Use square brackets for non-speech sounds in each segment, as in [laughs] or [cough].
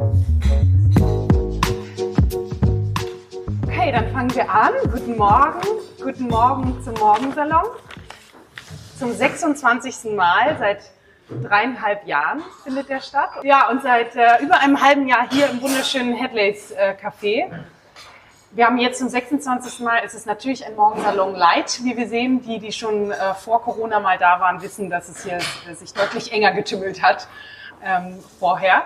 Okay, dann fangen wir an. Guten Morgen. Guten Morgen zum Morgensalon. Zum 26. Mal seit dreieinhalb Jahren findet der statt. Ja, und seit äh, über einem halben Jahr hier im wunderschönen Headleys äh, Café. Wir haben jetzt zum 26. Mal, es ist natürlich ein Morgensalon Light, wie wir sehen. Die, die schon äh, vor Corona mal da waren, wissen, dass es hier äh, sich deutlich enger getümmelt hat ähm, vorher.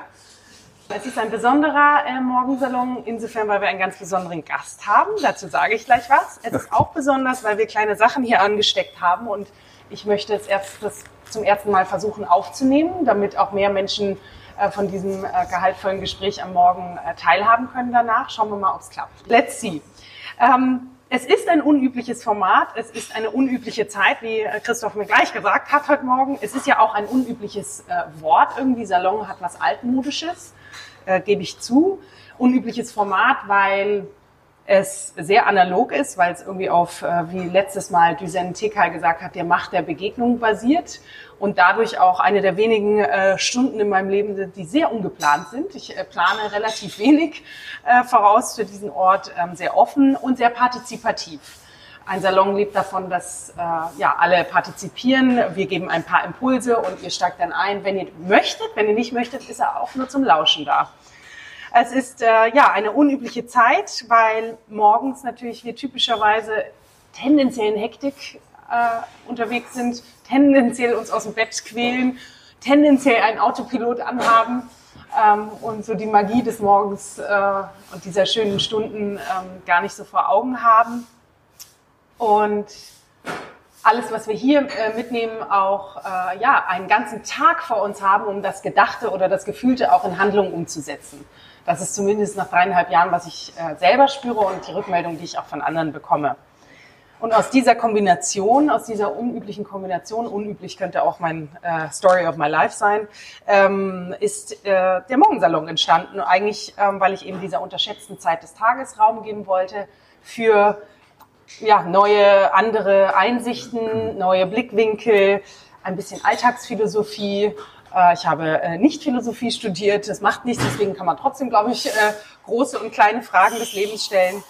Es ist ein besonderer äh, Morgensalon, insofern, weil wir einen ganz besonderen Gast haben. Dazu sage ich gleich was. Es ist auch besonders, weil wir kleine Sachen hier angesteckt haben und ich möchte es erst das zum ersten Mal versuchen aufzunehmen, damit auch mehr Menschen äh, von diesem äh, gehaltvollen Gespräch am Morgen äh, teilhaben können danach. Schauen wir mal, ob es klappt. Let's see. Ähm, es ist ein unübliches Format, es ist eine unübliche Zeit, wie Christoph mir gleich gesagt hat heute Morgen. Es ist ja auch ein unübliches äh, Wort. Irgendwie Salon hat was Altmodisches, äh, gebe ich zu. Unübliches Format, weil es sehr analog ist, weil es irgendwie auf, äh, wie letztes Mal Düsen Tekal gesagt hat, der Macht der Begegnung basiert und dadurch auch eine der wenigen äh, Stunden in meinem Leben die sehr ungeplant sind. Ich äh, plane relativ wenig äh, voraus für diesen Ort, ähm, sehr offen und sehr partizipativ. Ein Salon lebt davon, dass äh, ja, alle partizipieren. Wir geben ein paar Impulse und ihr steigt dann ein, wenn ihr möchtet. Wenn ihr nicht möchtet, ist er auch nur zum Lauschen da. Es ist äh, ja eine unübliche Zeit, weil morgens natürlich wir typischerweise tendenziell in Hektik äh, unterwegs sind, tendenziell uns aus dem Bett quälen, tendenziell einen Autopilot anhaben ähm, und so die Magie des Morgens äh, und dieser schönen Stunden ähm, gar nicht so vor Augen haben. Und alles, was wir hier äh, mitnehmen, auch äh, ja, einen ganzen Tag vor uns haben, um das Gedachte oder das Gefühlte auch in Handlung umzusetzen. Das ist zumindest nach dreieinhalb Jahren, was ich äh, selber spüre und die Rückmeldung, die ich auch von anderen bekomme. Und aus dieser Kombination, aus dieser unüblichen Kombination, unüblich könnte auch mein äh, Story of my Life sein, ähm, ist äh, der Morgensalon entstanden. Eigentlich, ähm, weil ich eben dieser unterschätzten Zeit des Tages Raum geben wollte für ja, neue, andere Einsichten, neue Blickwinkel, ein bisschen Alltagsphilosophie äh, ich habe äh, nicht Philosophie studiert, das macht nichts, deswegen kann man trotzdem, glaube ich, äh, große und kleine Fragen des Lebens stellen.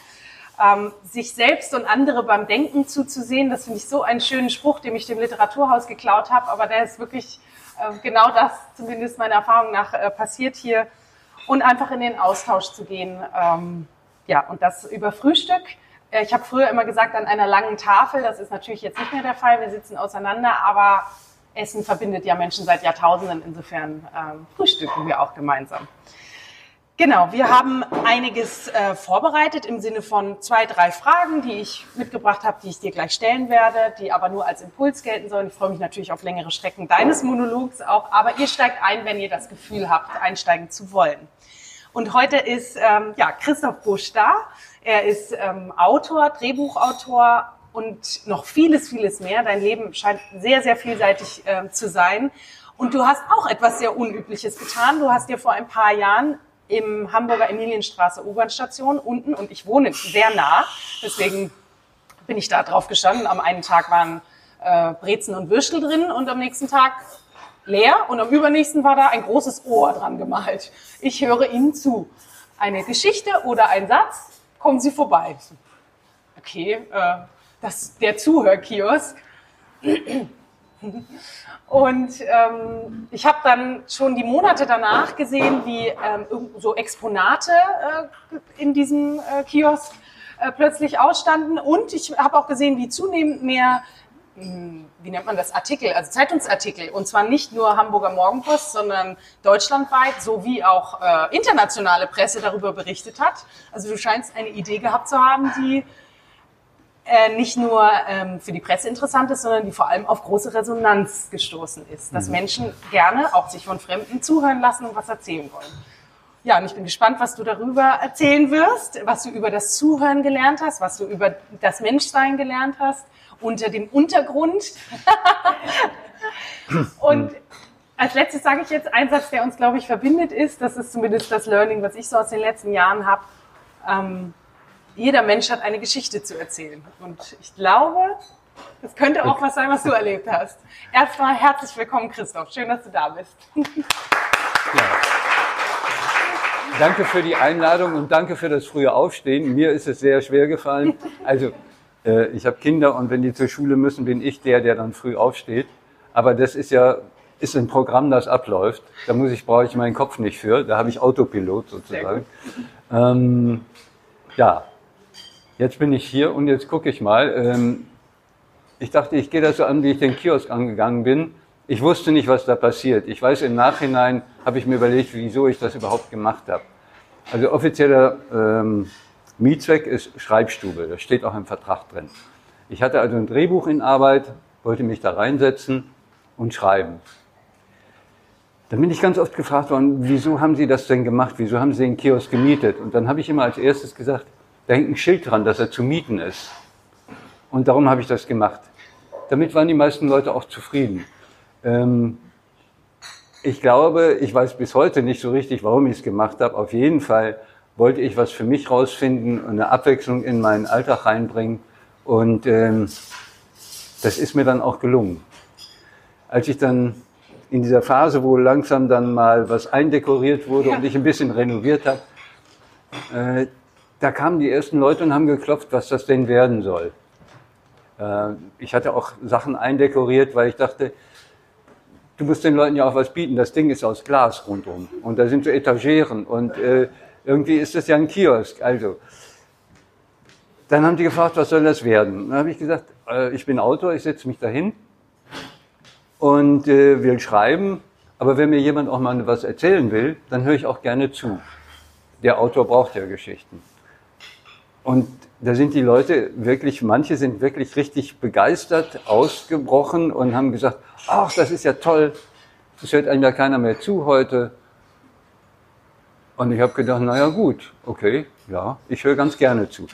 Ähm, sich selbst und andere beim Denken zuzusehen, das finde ich so einen schönen Spruch, den ich dem Literaturhaus geklaut habe, aber der ist wirklich genau das, zumindest meiner Erfahrung nach, passiert hier. Und einfach in den Austausch zu gehen. Ähm, ja, und das über Frühstück. Ich habe früher immer gesagt, an einer langen Tafel, das ist natürlich jetzt nicht mehr der Fall, wir sitzen auseinander, aber Essen verbindet ja Menschen seit Jahrtausenden, insofern ähm, frühstücken wir auch gemeinsam. Genau, wir haben einiges äh, vorbereitet im Sinne von zwei, drei Fragen, die ich mitgebracht habe, die ich dir gleich stellen werde, die aber nur als Impuls gelten sollen. Ich freue mich natürlich auf längere Strecken deines Monologs auch, aber ihr steigt ein, wenn ihr das Gefühl habt, einsteigen zu wollen. Und heute ist ähm, ja Christoph Busch da. Er ist ähm, Autor, Drehbuchautor, und noch vieles, vieles mehr. Dein Leben scheint sehr, sehr vielseitig äh, zu sein. Und du hast auch etwas sehr Unübliches getan. Du hast dir vor ein paar Jahren im Hamburger Emilienstraße U-Bahn-Station unten, und ich wohne sehr nah, deswegen bin ich da drauf gestanden. Am einen Tag waren äh, Brezen und Würstel drin und am nächsten Tag leer und am übernächsten war da ein großes Ohr dran gemalt. Ich höre Ihnen zu. Eine Geschichte oder ein Satz, kommen Sie vorbei. Okay, äh, das, der Zuhörkiosk. Und ähm, ich habe dann schon die Monate danach gesehen, wie ähm, so Exponate äh, in diesem äh, Kiosk äh, plötzlich ausstanden. Und ich habe auch gesehen, wie zunehmend mehr, wie nennt man das, Artikel, also Zeitungsartikel, und zwar nicht nur Hamburger Morgenpost, sondern deutschlandweit sowie auch äh, internationale Presse darüber berichtet hat. Also du scheinst eine Idee gehabt zu haben, die äh, nicht nur ähm, für die Presse interessant ist, sondern die vor allem auf große Resonanz gestoßen ist. Dass mhm. Menschen gerne auch sich von Fremden zuhören lassen und was erzählen wollen. Ja, und ich bin gespannt, was du darüber erzählen wirst, was du über das Zuhören gelernt hast, was du über das Menschsein gelernt hast, unter dem Untergrund. [laughs] und als letztes sage ich jetzt einen Satz, der uns, glaube ich, verbindet ist. Das ist zumindest das Learning, was ich so aus den letzten Jahren habe. Ähm, jeder Mensch hat eine Geschichte zu erzählen. Und ich glaube, das könnte auch was sein, was du erlebt hast. Erstmal herzlich willkommen, Christoph. Schön, dass du da bist. Ja. danke für die Einladung und danke für das frühe Aufstehen. Mir ist es sehr schwer gefallen. Also, äh, ich habe Kinder und wenn die zur Schule müssen, bin ich der, der dann früh aufsteht. Aber das ist ja ist ein Programm, das abläuft. Da muss ich, brauche ich meinen Kopf nicht für. Da habe ich Autopilot sozusagen. Ähm, ja, jetzt bin ich hier und jetzt gucke ich mal. Ähm, ich dachte, ich gehe das so an, wie ich den Kiosk angegangen bin. Ich wusste nicht, was da passiert. Ich weiß, im Nachhinein habe ich mir überlegt, wieso ich das überhaupt gemacht habe. Also offizieller ähm, Mietzweck ist Schreibstube. Das steht auch im Vertrag drin. Ich hatte also ein Drehbuch in Arbeit, wollte mich da reinsetzen und schreiben. Dann bin ich ganz oft gefragt worden, wieso haben Sie das denn gemacht? Wieso haben Sie den Kiosk gemietet? Und dann habe ich immer als erstes gesagt, da hängt ein Schild dran, dass er zu mieten ist. Und darum habe ich das gemacht. Damit waren die meisten Leute auch zufrieden. Ähm, ich glaube, ich weiß bis heute nicht so richtig, warum ich es gemacht habe. Auf jeden Fall wollte ich was für mich rausfinden und eine Abwechslung in meinen Alltag reinbringen. Und ähm, das ist mir dann auch gelungen. Als ich dann in dieser Phase, wo langsam dann mal was eindekoriert wurde ja. und ich ein bisschen renoviert habe, äh, da kamen die ersten Leute und haben geklopft, was das denn werden soll. Äh, ich hatte auch Sachen eindekoriert, weil ich dachte, du musst den Leuten ja auch was bieten. Das Ding ist aus Glas rundum und da sind so Etageren und äh, irgendwie ist das ja ein Kiosk. Also, dann haben die gefragt, was soll das werden? Dann habe ich gesagt, äh, ich bin Autor, ich setze mich dahin und äh, will schreiben, aber wenn mir jemand auch mal was erzählen will, dann höre ich auch gerne zu. Der Autor braucht ja Geschichten. Und da sind die Leute wirklich, manche sind wirklich richtig begeistert, ausgebrochen und haben gesagt, ach, das ist ja toll, es hört einem ja keiner mehr zu heute. Und ich habe gedacht, naja gut, okay, ja, ich höre ganz gerne zu.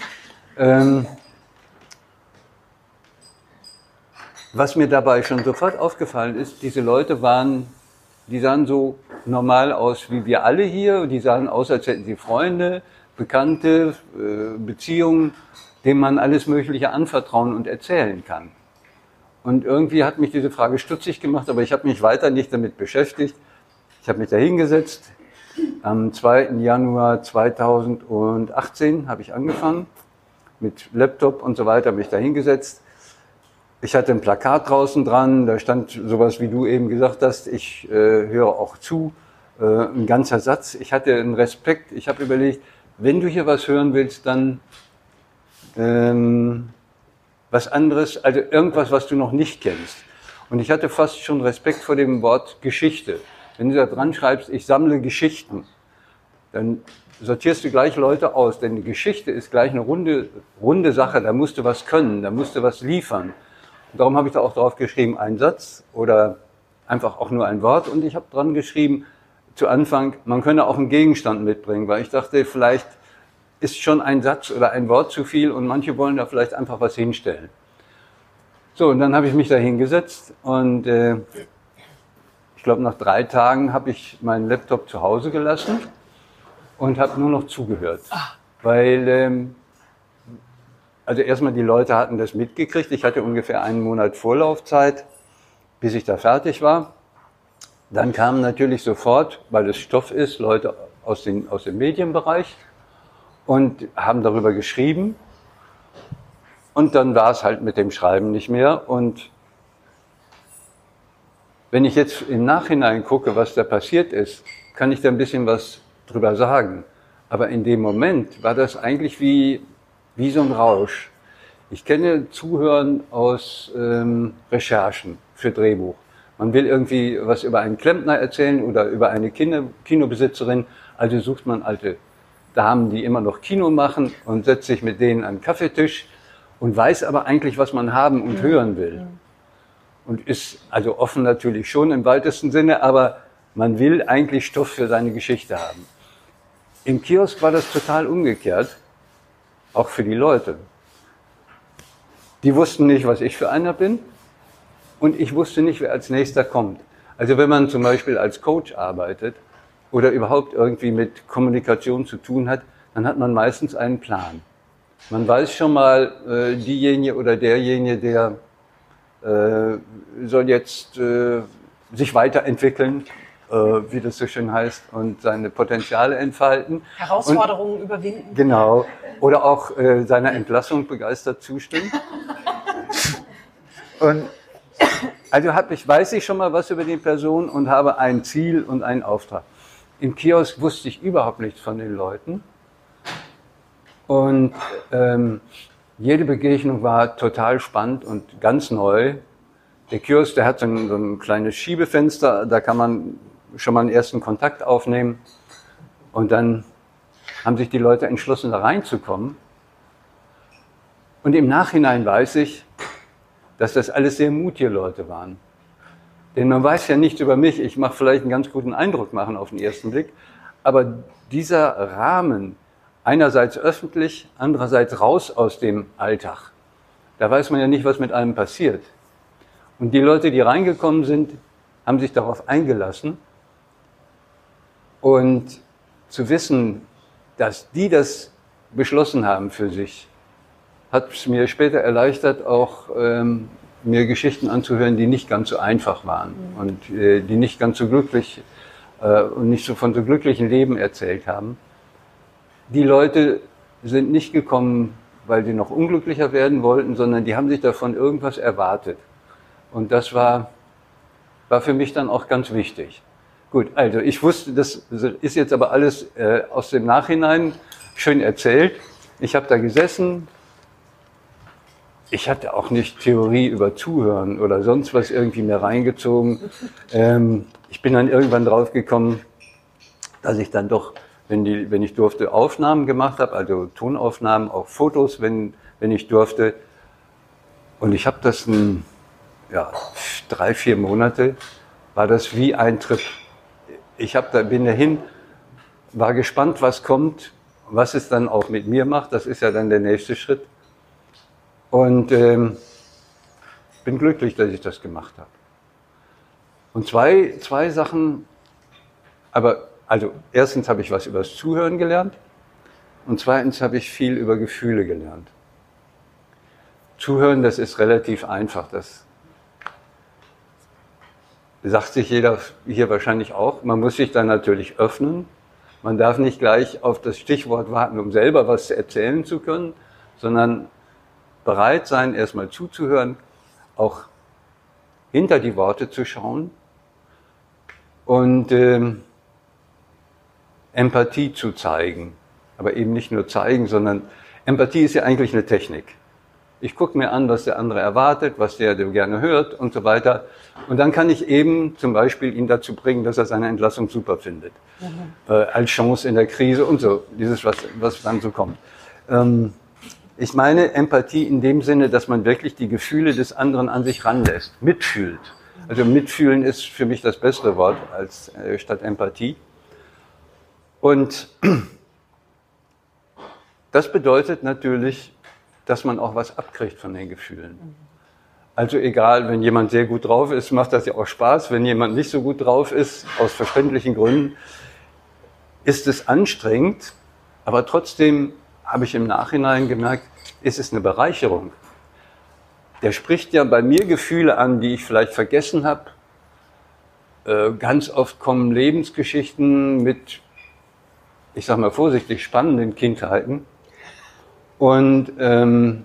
Ähm, was mir dabei schon sofort aufgefallen ist, diese Leute waren, die sahen so normal aus wie wir alle hier, die sahen aus, als hätten sie Freunde, Bekannte, äh, Beziehungen, denen man alles Mögliche anvertrauen und erzählen kann. Und irgendwie hat mich diese Frage stutzig gemacht, aber ich habe mich weiter nicht damit beschäftigt. Ich habe mich da hingesetzt. Am 2. Januar 2018 habe ich angefangen mit Laptop und so weiter, mich da hingesetzt. Ich hatte ein Plakat draußen dran, da stand sowas, wie du eben gesagt hast, ich äh, höre auch zu, äh, ein ganzer Satz. Ich hatte einen Respekt, ich habe überlegt, wenn du hier was hören willst, dann ähm, was anderes, also irgendwas, was du noch nicht kennst. Und ich hatte fast schon Respekt vor dem Wort Geschichte. Wenn du da dran schreibst, ich sammle Geschichten, dann sortierst du gleich Leute aus, denn die Geschichte ist gleich eine runde, runde Sache, da musst du was können, da musst du was liefern. Und darum habe ich da auch drauf geschrieben, ein Satz oder einfach auch nur ein Wort und ich habe dran geschrieben, zu Anfang, man könne auch einen Gegenstand mitbringen, weil ich dachte, vielleicht ist schon ein Satz oder ein Wort zu viel und manche wollen da vielleicht einfach was hinstellen. So, und dann habe ich mich da hingesetzt und äh, ich glaube, nach drei Tagen habe ich meinen Laptop zu Hause gelassen und habe nur noch zugehört. Ah. Weil, ähm, also erstmal die Leute hatten das mitgekriegt. Ich hatte ungefähr einen Monat Vorlaufzeit, bis ich da fertig war. Dann kamen natürlich sofort, weil es Stoff ist, Leute aus, den, aus dem Medienbereich und haben darüber geschrieben. Und dann war es halt mit dem Schreiben nicht mehr. Und wenn ich jetzt im Nachhinein gucke, was da passiert ist, kann ich da ein bisschen was drüber sagen. Aber in dem Moment war das eigentlich wie, wie so ein Rausch. Ich kenne Zuhören aus ähm, Recherchen für Drehbuch. Man will irgendwie was über einen Klempner erzählen oder über eine Kino Kinobesitzerin, also sucht man alte Damen, die immer noch Kino machen und setzt sich mit denen an den Kaffeetisch und weiß aber eigentlich, was man haben und hören will. Und ist also offen natürlich schon im weitesten Sinne, aber man will eigentlich Stoff für seine Geschichte haben. Im Kiosk war das total umgekehrt, auch für die Leute. Die wussten nicht, was ich für einer bin und ich wusste nicht, wer als nächster kommt. Also wenn man zum Beispiel als Coach arbeitet oder überhaupt irgendwie mit Kommunikation zu tun hat, dann hat man meistens einen Plan. Man weiß schon mal, äh, diejenige oder derjenige, der soll jetzt äh, sich weiterentwickeln äh, wie das so schön heißt, und seine Potenziale entfalten. Herausforderungen und, überwinden. Genau. Oder auch äh, seiner Entlassung begeistert zustimmen. [laughs] und also hab ich, weiß ich schon mal was über die Person und habe ein Ziel und einen Auftrag. Im Kiosk wusste ich überhaupt nichts von den Leuten. Und ähm, jede Begegnung war total spannend und ganz neu. Der Kiosk, der hat so ein, so ein kleines Schiebefenster, da kann man schon mal einen ersten Kontakt aufnehmen. Und dann haben sich die Leute entschlossen, da reinzukommen. Und im Nachhinein weiß ich, dass das alles sehr mutige Leute waren. Denn man weiß ja nichts über mich. Ich mache vielleicht einen ganz guten Eindruck machen auf den ersten Blick. Aber dieser Rahmen, einerseits öffentlich, andererseits raus aus dem Alltag, da weiß man ja nicht, was mit einem passiert. Und die Leute, die reingekommen sind, haben sich darauf eingelassen. Und zu wissen, dass die das beschlossen haben für sich, hat es mir später erleichtert, auch ähm, mir Geschichten anzuhören, die nicht ganz so einfach waren mhm. und äh, die nicht ganz so glücklich äh, und nicht so von so glücklichen Leben erzählt haben. Die Leute sind nicht gekommen, weil sie noch unglücklicher werden wollten, sondern die haben sich davon irgendwas erwartet. Und das war, war für mich dann auch ganz wichtig. Gut, also ich wusste, das ist jetzt aber alles äh, aus dem Nachhinein schön erzählt. Ich habe da gesessen. Ich hatte auch nicht Theorie über Zuhören oder sonst was irgendwie mehr reingezogen. Ähm, ich bin dann irgendwann drauf gekommen, dass ich dann doch, wenn, die, wenn ich durfte, Aufnahmen gemacht habe, also Tonaufnahmen, auch Fotos, wenn, wenn ich durfte. Und ich habe das ein, ja, drei, vier Monate war das wie ein Trip. Ich da, bin dahin, war gespannt, was kommt, was es dann auch mit mir macht. Das ist ja dann der nächste Schritt. Und ähm, bin glücklich, dass ich das gemacht habe. Und zwei, zwei Sachen, aber also erstens habe ich was über das Zuhören gelernt und zweitens habe ich viel über Gefühle gelernt. Zuhören, das ist relativ einfach. Das sagt sich jeder hier wahrscheinlich auch. Man muss sich dann natürlich öffnen. Man darf nicht gleich auf das Stichwort warten, um selber was erzählen zu können, sondern bereit sein, erstmal zuzuhören, auch hinter die Worte zu schauen und ähm, Empathie zu zeigen. Aber eben nicht nur zeigen, sondern Empathie ist ja eigentlich eine Technik. Ich gucke mir an, was der andere erwartet, was der, der gerne hört und so weiter. Und dann kann ich eben zum Beispiel ihn dazu bringen, dass er seine Entlassung super findet. Mhm. Äh, als Chance in der Krise und so. Dieses, was, was dann so kommt. Ähm, ich meine Empathie in dem Sinne, dass man wirklich die Gefühle des anderen an sich ranlässt, mitfühlt. Also mitfühlen ist für mich das bessere Wort als äh, statt Empathie. Und das bedeutet natürlich, dass man auch was abkriegt von den Gefühlen. Also egal, wenn jemand sehr gut drauf ist, macht das ja auch Spaß. Wenn jemand nicht so gut drauf ist, aus verständlichen Gründen, ist es anstrengend. Aber trotzdem habe ich im Nachhinein gemerkt, ist es eine Bereicherung. Der spricht ja bei mir Gefühle an, die ich vielleicht vergessen habe. Äh, ganz oft kommen Lebensgeschichten mit, ich sage mal vorsichtig, spannenden Kindheiten und ähm,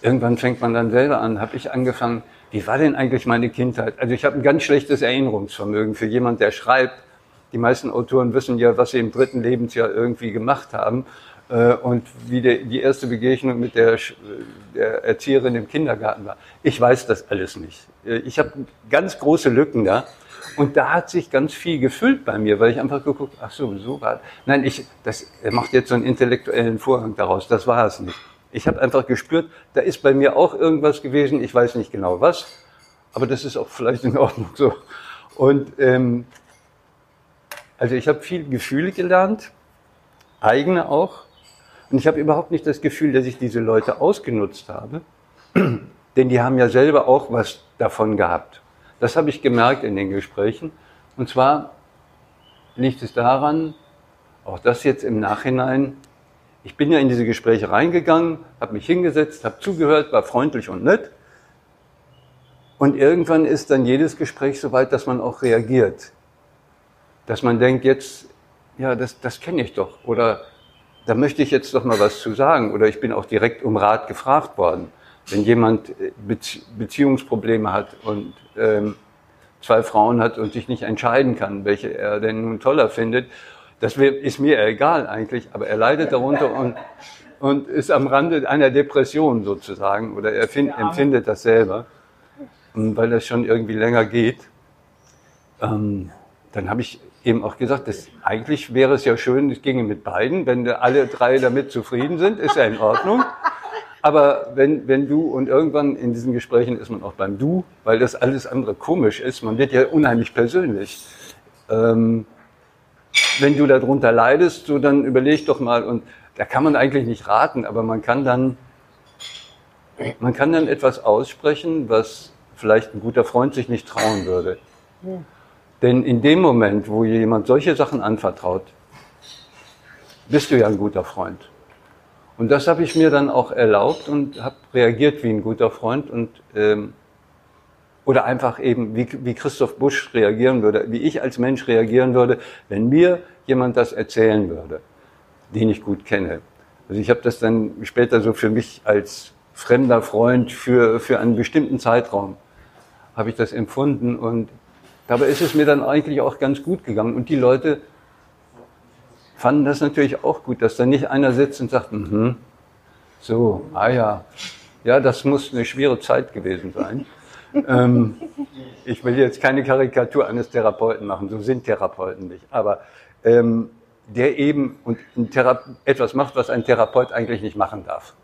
irgendwann fängt man dann selber an, habe ich angefangen, wie war denn eigentlich meine Kindheit? Also ich habe ein ganz schlechtes Erinnerungsvermögen für jemand, der schreibt. Die meisten Autoren wissen ja, was sie im dritten Lebensjahr irgendwie gemacht haben äh, und wie die erste Begegnung mit der, der Erzieherin im Kindergarten war. Ich weiß das alles nicht. Äh, ich habe ganz große Lücken da. Und da hat sich ganz viel gefüllt bei mir, weil ich einfach geguckt, ach so, so war. Nein, ich, das, macht jetzt so einen intellektuellen Vorhang daraus. Das war es nicht. Ich habe einfach gespürt, da ist bei mir auch irgendwas gewesen. Ich weiß nicht genau was, aber das ist auch vielleicht in Ordnung so. Und ähm, also ich habe viel Gefühle gelernt, eigene auch. Und ich habe überhaupt nicht das Gefühl, dass ich diese Leute ausgenutzt habe, denn die haben ja selber auch was davon gehabt. Das habe ich gemerkt in den Gesprächen. Und zwar liegt es daran, auch das jetzt im Nachhinein, ich bin ja in diese Gespräche reingegangen, habe mich hingesetzt, habe zugehört, war freundlich und nett. Und irgendwann ist dann jedes Gespräch so weit, dass man auch reagiert. dass man denkt, jetzt, ja, das, das kenne ich doch. Oder da möchte ich jetzt doch mal was zu sagen. Oder ich bin auch direkt um Rat gefragt worden. Wenn jemand äh, Beziehungsprobleme hat und ähm, zwei Frauen hat und sich nicht entscheiden kann, welche er denn nun toller findet, das ist mir egal eigentlich, aber er leidet darunter und, und ist am Rande einer Depression sozusagen oder er find, empfindet das selber, weil das schon irgendwie länger geht. Ähm, dann habe ich eben auch gesagt, dass eigentlich wäre es ja schön, es ginge mit beiden, wenn alle drei damit zufrieden sind, ist ja in Ordnung. Aber wenn, wenn du und irgendwann in diesen Gesprächen ist man auch beim Du, weil das alles andere komisch ist, man wird ja unheimlich persönlich. Ähm, wenn du darunter leidest, so dann überleg doch mal und da kann man eigentlich nicht raten, aber man kann dann, man kann dann etwas aussprechen, was vielleicht ein guter Freund sich nicht trauen würde. Ja. Denn in dem Moment, wo jemand solche Sachen anvertraut, bist du ja ein guter Freund. Und das habe ich mir dann auch erlaubt und habe reagiert wie ein guter Freund und ähm, oder einfach eben wie, wie Christoph Busch reagieren würde, wie ich als Mensch reagieren würde, wenn mir jemand das erzählen würde, den ich gut kenne. Also ich habe das dann später so für mich als fremder Freund für, für einen bestimmten Zeitraum habe ich das empfunden und dabei ist es mir dann eigentlich auch ganz gut gegangen und die Leute fanden das natürlich auch gut, dass da nicht einer sitzt und sagt, mhm, so, ah ja, ja, das muss eine schwere Zeit gewesen sein. [laughs] ähm, ich will jetzt keine Karikatur eines Therapeuten machen, so sind Therapeuten nicht, aber ähm, der eben und etwas macht, was ein Therapeut eigentlich nicht machen darf.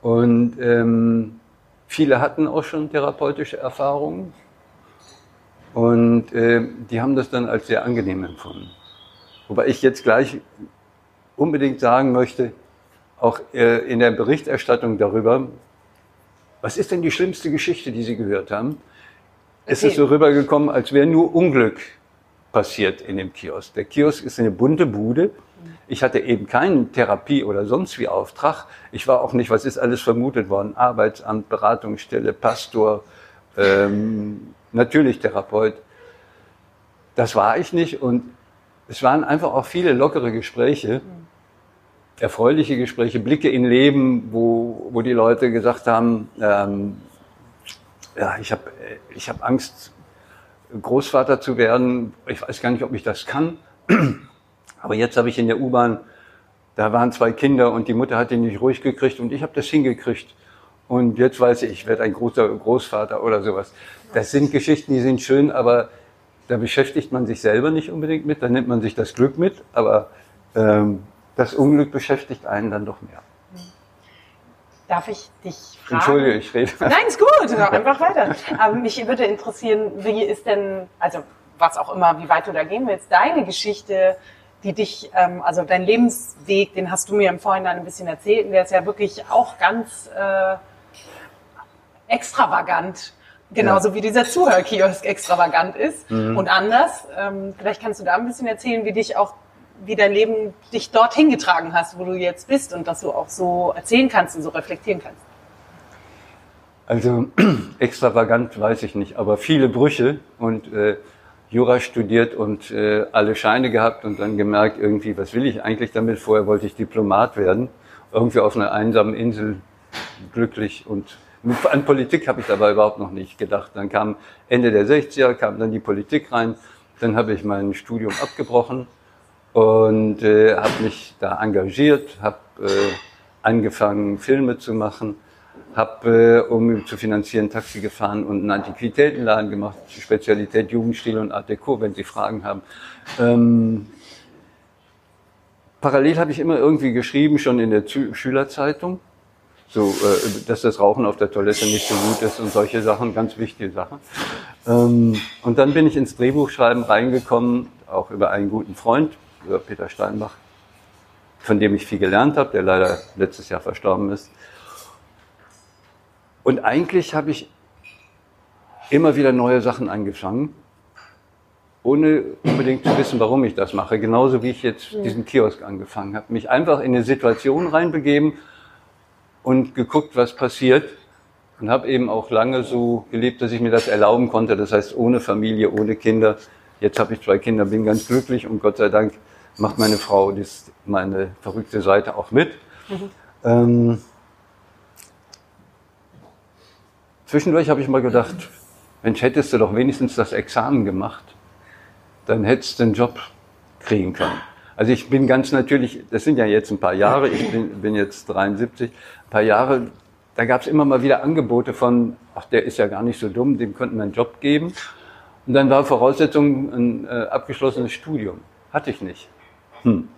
Und ähm, viele hatten auch schon therapeutische Erfahrungen und äh, die haben das dann als sehr angenehm empfunden. Wobei ich jetzt gleich unbedingt sagen möchte, auch äh, in der Berichterstattung darüber, was ist denn die schlimmste Geschichte, die Sie gehört haben? Es ist so rübergekommen, als wäre nur Unglück passiert in dem Kiosk. Der Kiosk ist eine bunte Bude. Ich hatte eben keinen Therapie- oder sonst wie Auftrag. Ich war auch nicht, was ist alles vermutet worden? Arbeitsamt, Beratungsstelle, Pastor, ähm, natürlich Therapeut. Das war ich nicht und es waren einfach auch viele lockere Gespräche, erfreuliche Gespräche, Blicke in Leben, wo, wo die Leute gesagt haben, ähm, ja, ich habe ich hab Angst, Großvater zu werden. Ich weiß gar nicht, ob ich das kann. [clears throat] Aber jetzt habe ich in der U-Bahn, da waren zwei Kinder und die Mutter hat ihn nicht ruhig gekriegt und ich habe das hingekriegt. Und jetzt weiß ich, ich werde ein großer Großvater oder sowas. Das sind Geschichten, die sind schön, aber da beschäftigt man sich selber nicht unbedingt mit, da nimmt man sich das Glück mit, aber ähm, das Unglück beschäftigt einen dann doch mehr. Darf ich dich fragen? Entschuldige, ich rede. Nein, ist gut, [laughs] einfach weiter. Aber mich würde interessieren, wie ist denn, also was auch immer, wie weit du da gehen willst, deine Geschichte, die dich, ähm, also dein Lebensweg, den hast du mir im Vorhinein ein bisschen erzählt, und der ist ja wirklich auch ganz äh, extravagant Genauso ja. wie dieser Zuhörkiosk extravagant ist mhm. und anders. Ähm, vielleicht kannst du da ein bisschen erzählen, wie dich auch, wie dein Leben dich dorthin getragen hast, wo du jetzt bist und dass du auch so erzählen kannst und so reflektieren kannst. Also [clears throat] extravagant weiß ich nicht, aber viele Brüche und äh, Jura studiert und äh, alle Scheine gehabt und dann gemerkt, irgendwie, was will ich eigentlich damit? Vorher wollte ich Diplomat werden, irgendwie auf einer einsamen Insel glücklich und an Politik habe ich dabei überhaupt noch nicht gedacht. Dann kam Ende der 60er, kam dann die Politik rein. Dann habe ich mein Studium abgebrochen und äh, habe mich da engagiert, habe äh, angefangen, Filme zu machen, habe, äh, um zu finanzieren, Taxi gefahren und einen Antiquitätenladen gemacht, Spezialität Jugendstil und Art Deco, wenn Sie Fragen haben. Ähm, parallel habe ich immer irgendwie geschrieben, schon in der Schülerzeitung so, äh, dass das Rauchen auf der Toilette nicht so gut ist und solche Sachen, ganz wichtige Sachen. Ähm, und dann bin ich ins Drehbuchschreiben reingekommen, auch über einen guten Freund, über Peter Steinbach, von dem ich viel gelernt habe, der leider letztes Jahr verstorben ist. Und eigentlich habe ich immer wieder neue Sachen angefangen, ohne unbedingt zu wissen, warum ich das mache. Genauso wie ich jetzt diesen Kiosk angefangen habe. Mich einfach in eine Situation reinbegeben, und geguckt, was passiert. Und habe eben auch lange so gelebt, dass ich mir das erlauben konnte. Das heißt, ohne Familie, ohne Kinder, Jetzt habe ich zwei Kinder, bin ganz glücklich und Gott sei Dank macht meine Frau das, meine verrückte Seite auch mit. Mhm. Ähm, zwischendurch habe ich mal gedacht, Mensch, hättest du doch wenigstens das Examen gemacht, dann hättest du den Job kriegen können. Also ich bin ganz natürlich, das sind ja jetzt ein paar Jahre, ich bin, bin jetzt 73, ein paar Jahre, da gab es immer mal wieder Angebote von, ach, der ist ja gar nicht so dumm, dem könnten wir einen Job geben. Und dann war Voraussetzung ein äh, abgeschlossenes Studium. Hatte ich nicht. Hm.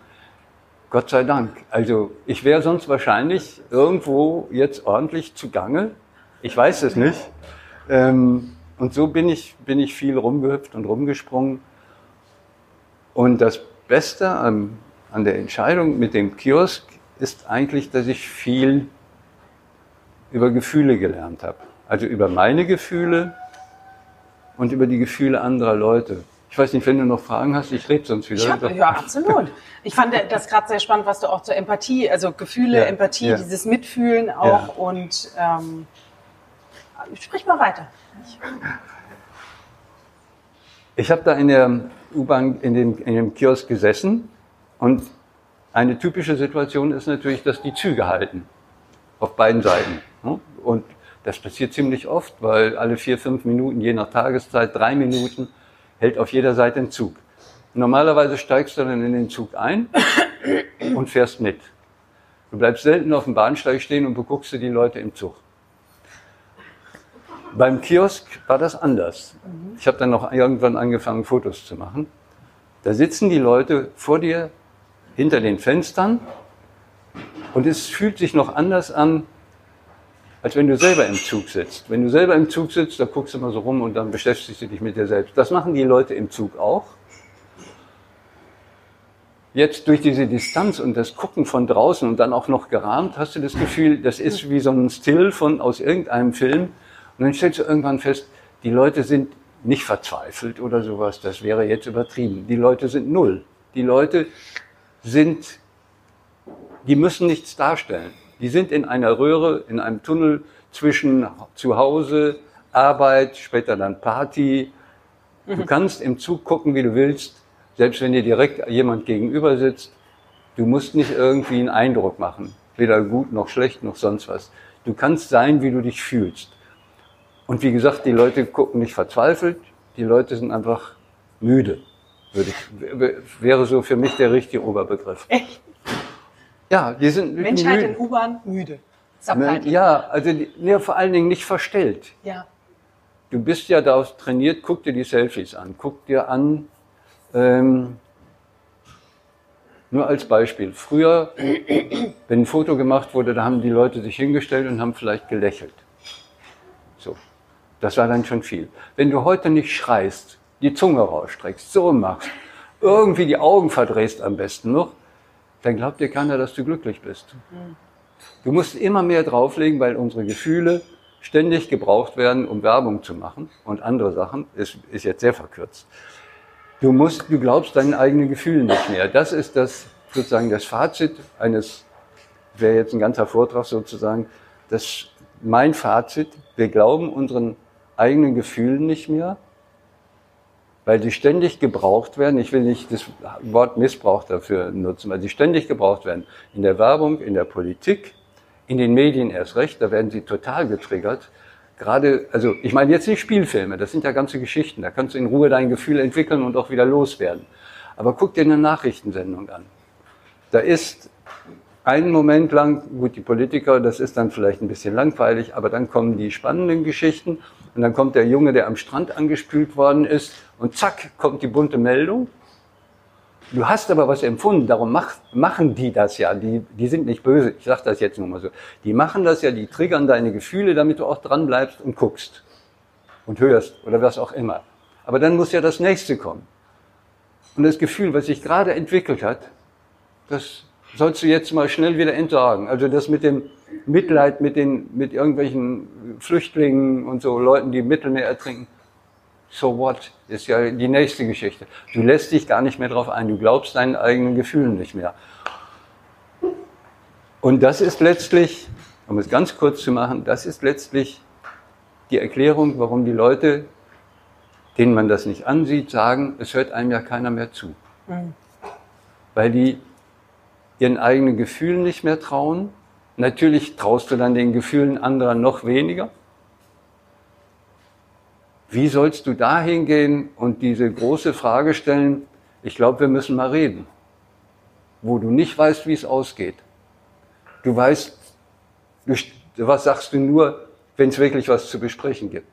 Gott sei Dank. Also ich wäre sonst wahrscheinlich irgendwo jetzt ordentlich zugange. Ich weiß es nicht. Ähm, und so bin ich, bin ich viel rumgehüpft und rumgesprungen. Und das Beste an, an der Entscheidung mit dem Kiosk ist eigentlich, dass ich viel über Gefühle gelernt habe. Also über meine Gefühle und über die Gefühle anderer Leute. Ich weiß nicht, wenn du noch Fragen hast, ich rede sonst wieder. Hab, ja, absolut. Ich fand das gerade sehr spannend, was du auch zur Empathie, also Gefühle, ja, Empathie, ja. dieses Mitfühlen auch ja. und ähm, sprich mal weiter. Ich habe da in der U-Bahn, in dem, in dem Kiosk gesessen und eine typische Situation ist natürlich, dass die Züge halten. Auf beiden Seiten. Ne? Und das passiert ziemlich oft, weil alle vier, fünf Minuten, je nach Tageszeit, drei Minuten, hält auf jeder Seite ein Zug. Normalerweise steigst du dann in den Zug ein [coughs] und fährst mit. Du bleibst selten auf dem Bahnsteig stehen und beguckst die Leute im Zug. Beim Kiosk war das anders. Ich habe dann noch irgendwann angefangen, Fotos zu machen. Da sitzen die Leute vor dir hinter den Fenstern und es fühlt sich noch anders an, als wenn du selber im Zug sitzt. Wenn du selber im Zug sitzt, da guckst du mal so rum und dann beschäftigst du dich mit dir selbst. Das machen die Leute im Zug auch. Jetzt durch diese Distanz und das Gucken von draußen und dann auch noch gerahmt, hast du das Gefühl, das ist wie so ein Still von, aus irgendeinem Film. Und dann stellst du irgendwann fest, die Leute sind nicht verzweifelt oder sowas, das wäre jetzt übertrieben. Die Leute sind null. Die Leute sind, die müssen nichts darstellen. Die sind in einer Röhre, in einem Tunnel zwischen Zuhause, Arbeit, später dann Party. Du kannst im Zug gucken, wie du willst, selbst wenn dir direkt jemand gegenüber sitzt. Du musst nicht irgendwie einen Eindruck machen, weder gut noch schlecht noch sonst was. Du kannst sein, wie du dich fühlst. Und wie gesagt, die Leute gucken nicht verzweifelt, die Leute sind einfach müde. Würde ich, wäre so für mich der richtige Oberbegriff. Echt? Ja, die sind Menschheit müde. in U-Bahn müde. Ja, also ja, vor allen Dingen nicht verstellt. Ja. Du bist ja darauf trainiert, guck dir die Selfies an, guck dir an, ähm, nur als Beispiel. Früher, wenn ein Foto gemacht wurde, da haben die Leute sich hingestellt und haben vielleicht gelächelt. So. Das war dann schon viel. Wenn du heute nicht schreist, die Zunge rausstreckst, so machst, irgendwie die Augen verdrehst am besten noch, dann glaubt dir keiner, dass du glücklich bist. Du musst immer mehr drauflegen, weil unsere Gefühle ständig gebraucht werden, um Werbung zu machen und andere Sachen, ist, ist jetzt sehr verkürzt. Du musst, du glaubst deinen eigenen Gefühlen nicht mehr. Das ist das, sozusagen das Fazit eines, wäre jetzt ein ganzer Vortrag sozusagen, das, mein Fazit, wir glauben unseren eigenen Gefühlen nicht mehr, weil sie ständig gebraucht werden. Ich will nicht das Wort Missbrauch dafür nutzen, weil sie ständig gebraucht werden. In der Werbung, in der Politik, in den Medien erst recht, da werden sie total getriggert. Gerade, also ich meine jetzt nicht Spielfilme, das sind ja ganze Geschichten, da kannst du in Ruhe dein Gefühl entwickeln und auch wieder loswerden. Aber guck dir eine Nachrichtensendung an. Da ist einen Moment lang, gut, die Politiker, das ist dann vielleicht ein bisschen langweilig, aber dann kommen die spannenden Geschichten und dann kommt der Junge, der am Strand angespült worden ist und zack, kommt die bunte Meldung. Du hast aber was empfunden, darum mach, machen die das ja. Die, die sind nicht böse, ich sage das jetzt nur mal so. Die machen das ja, die triggern deine Gefühle, damit du auch dran bleibst und guckst und hörst oder was auch immer. Aber dann muss ja das nächste kommen. Und das Gefühl, was sich gerade entwickelt hat, das sollst du jetzt mal schnell wieder entsorgen. Also das mit dem Mitleid mit den, mit irgendwelchen Flüchtlingen und so Leuten, die im Mittelmeer ertrinken. So what? Ist ja die nächste Geschichte. Du lässt dich gar nicht mehr drauf ein. Du glaubst deinen eigenen Gefühlen nicht mehr. Und das ist letztlich, um es ganz kurz zu machen, das ist letztlich die Erklärung, warum die Leute denen man das nicht ansieht, sagen, es hört einem ja keiner mehr zu. Mhm. Weil die ihren eigenen Gefühlen nicht mehr trauen. Natürlich traust du dann den Gefühlen anderer noch weniger. Wie sollst du da hingehen und diese große Frage stellen, ich glaube, wir müssen mal reden, wo du nicht weißt, wie es ausgeht. Du weißt, du, was sagst du nur, wenn es wirklich was zu besprechen gibt.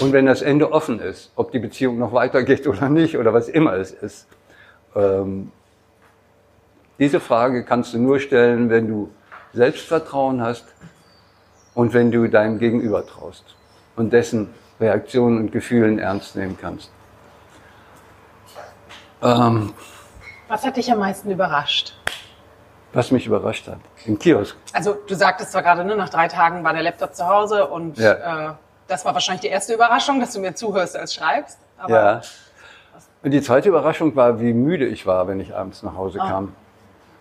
Und wenn das Ende offen ist, ob die Beziehung noch weitergeht [laughs] oder nicht oder was immer es ist. Ähm, diese Frage kannst du nur stellen, wenn du Selbstvertrauen hast und wenn du deinem Gegenüber traust und dessen Reaktionen und Gefühlen ernst nehmen kannst. Ähm, was hat dich am meisten überrascht? Was mich überrascht hat? Im Kiosk. Also du sagtest zwar gerade, ne, nach drei Tagen war der Laptop zu Hause und ja. äh, das war wahrscheinlich die erste Überraschung, dass du mir zuhörst als schreibst. ja. Und die zweite Überraschung war, wie müde ich war, wenn ich abends nach Hause ah. kam.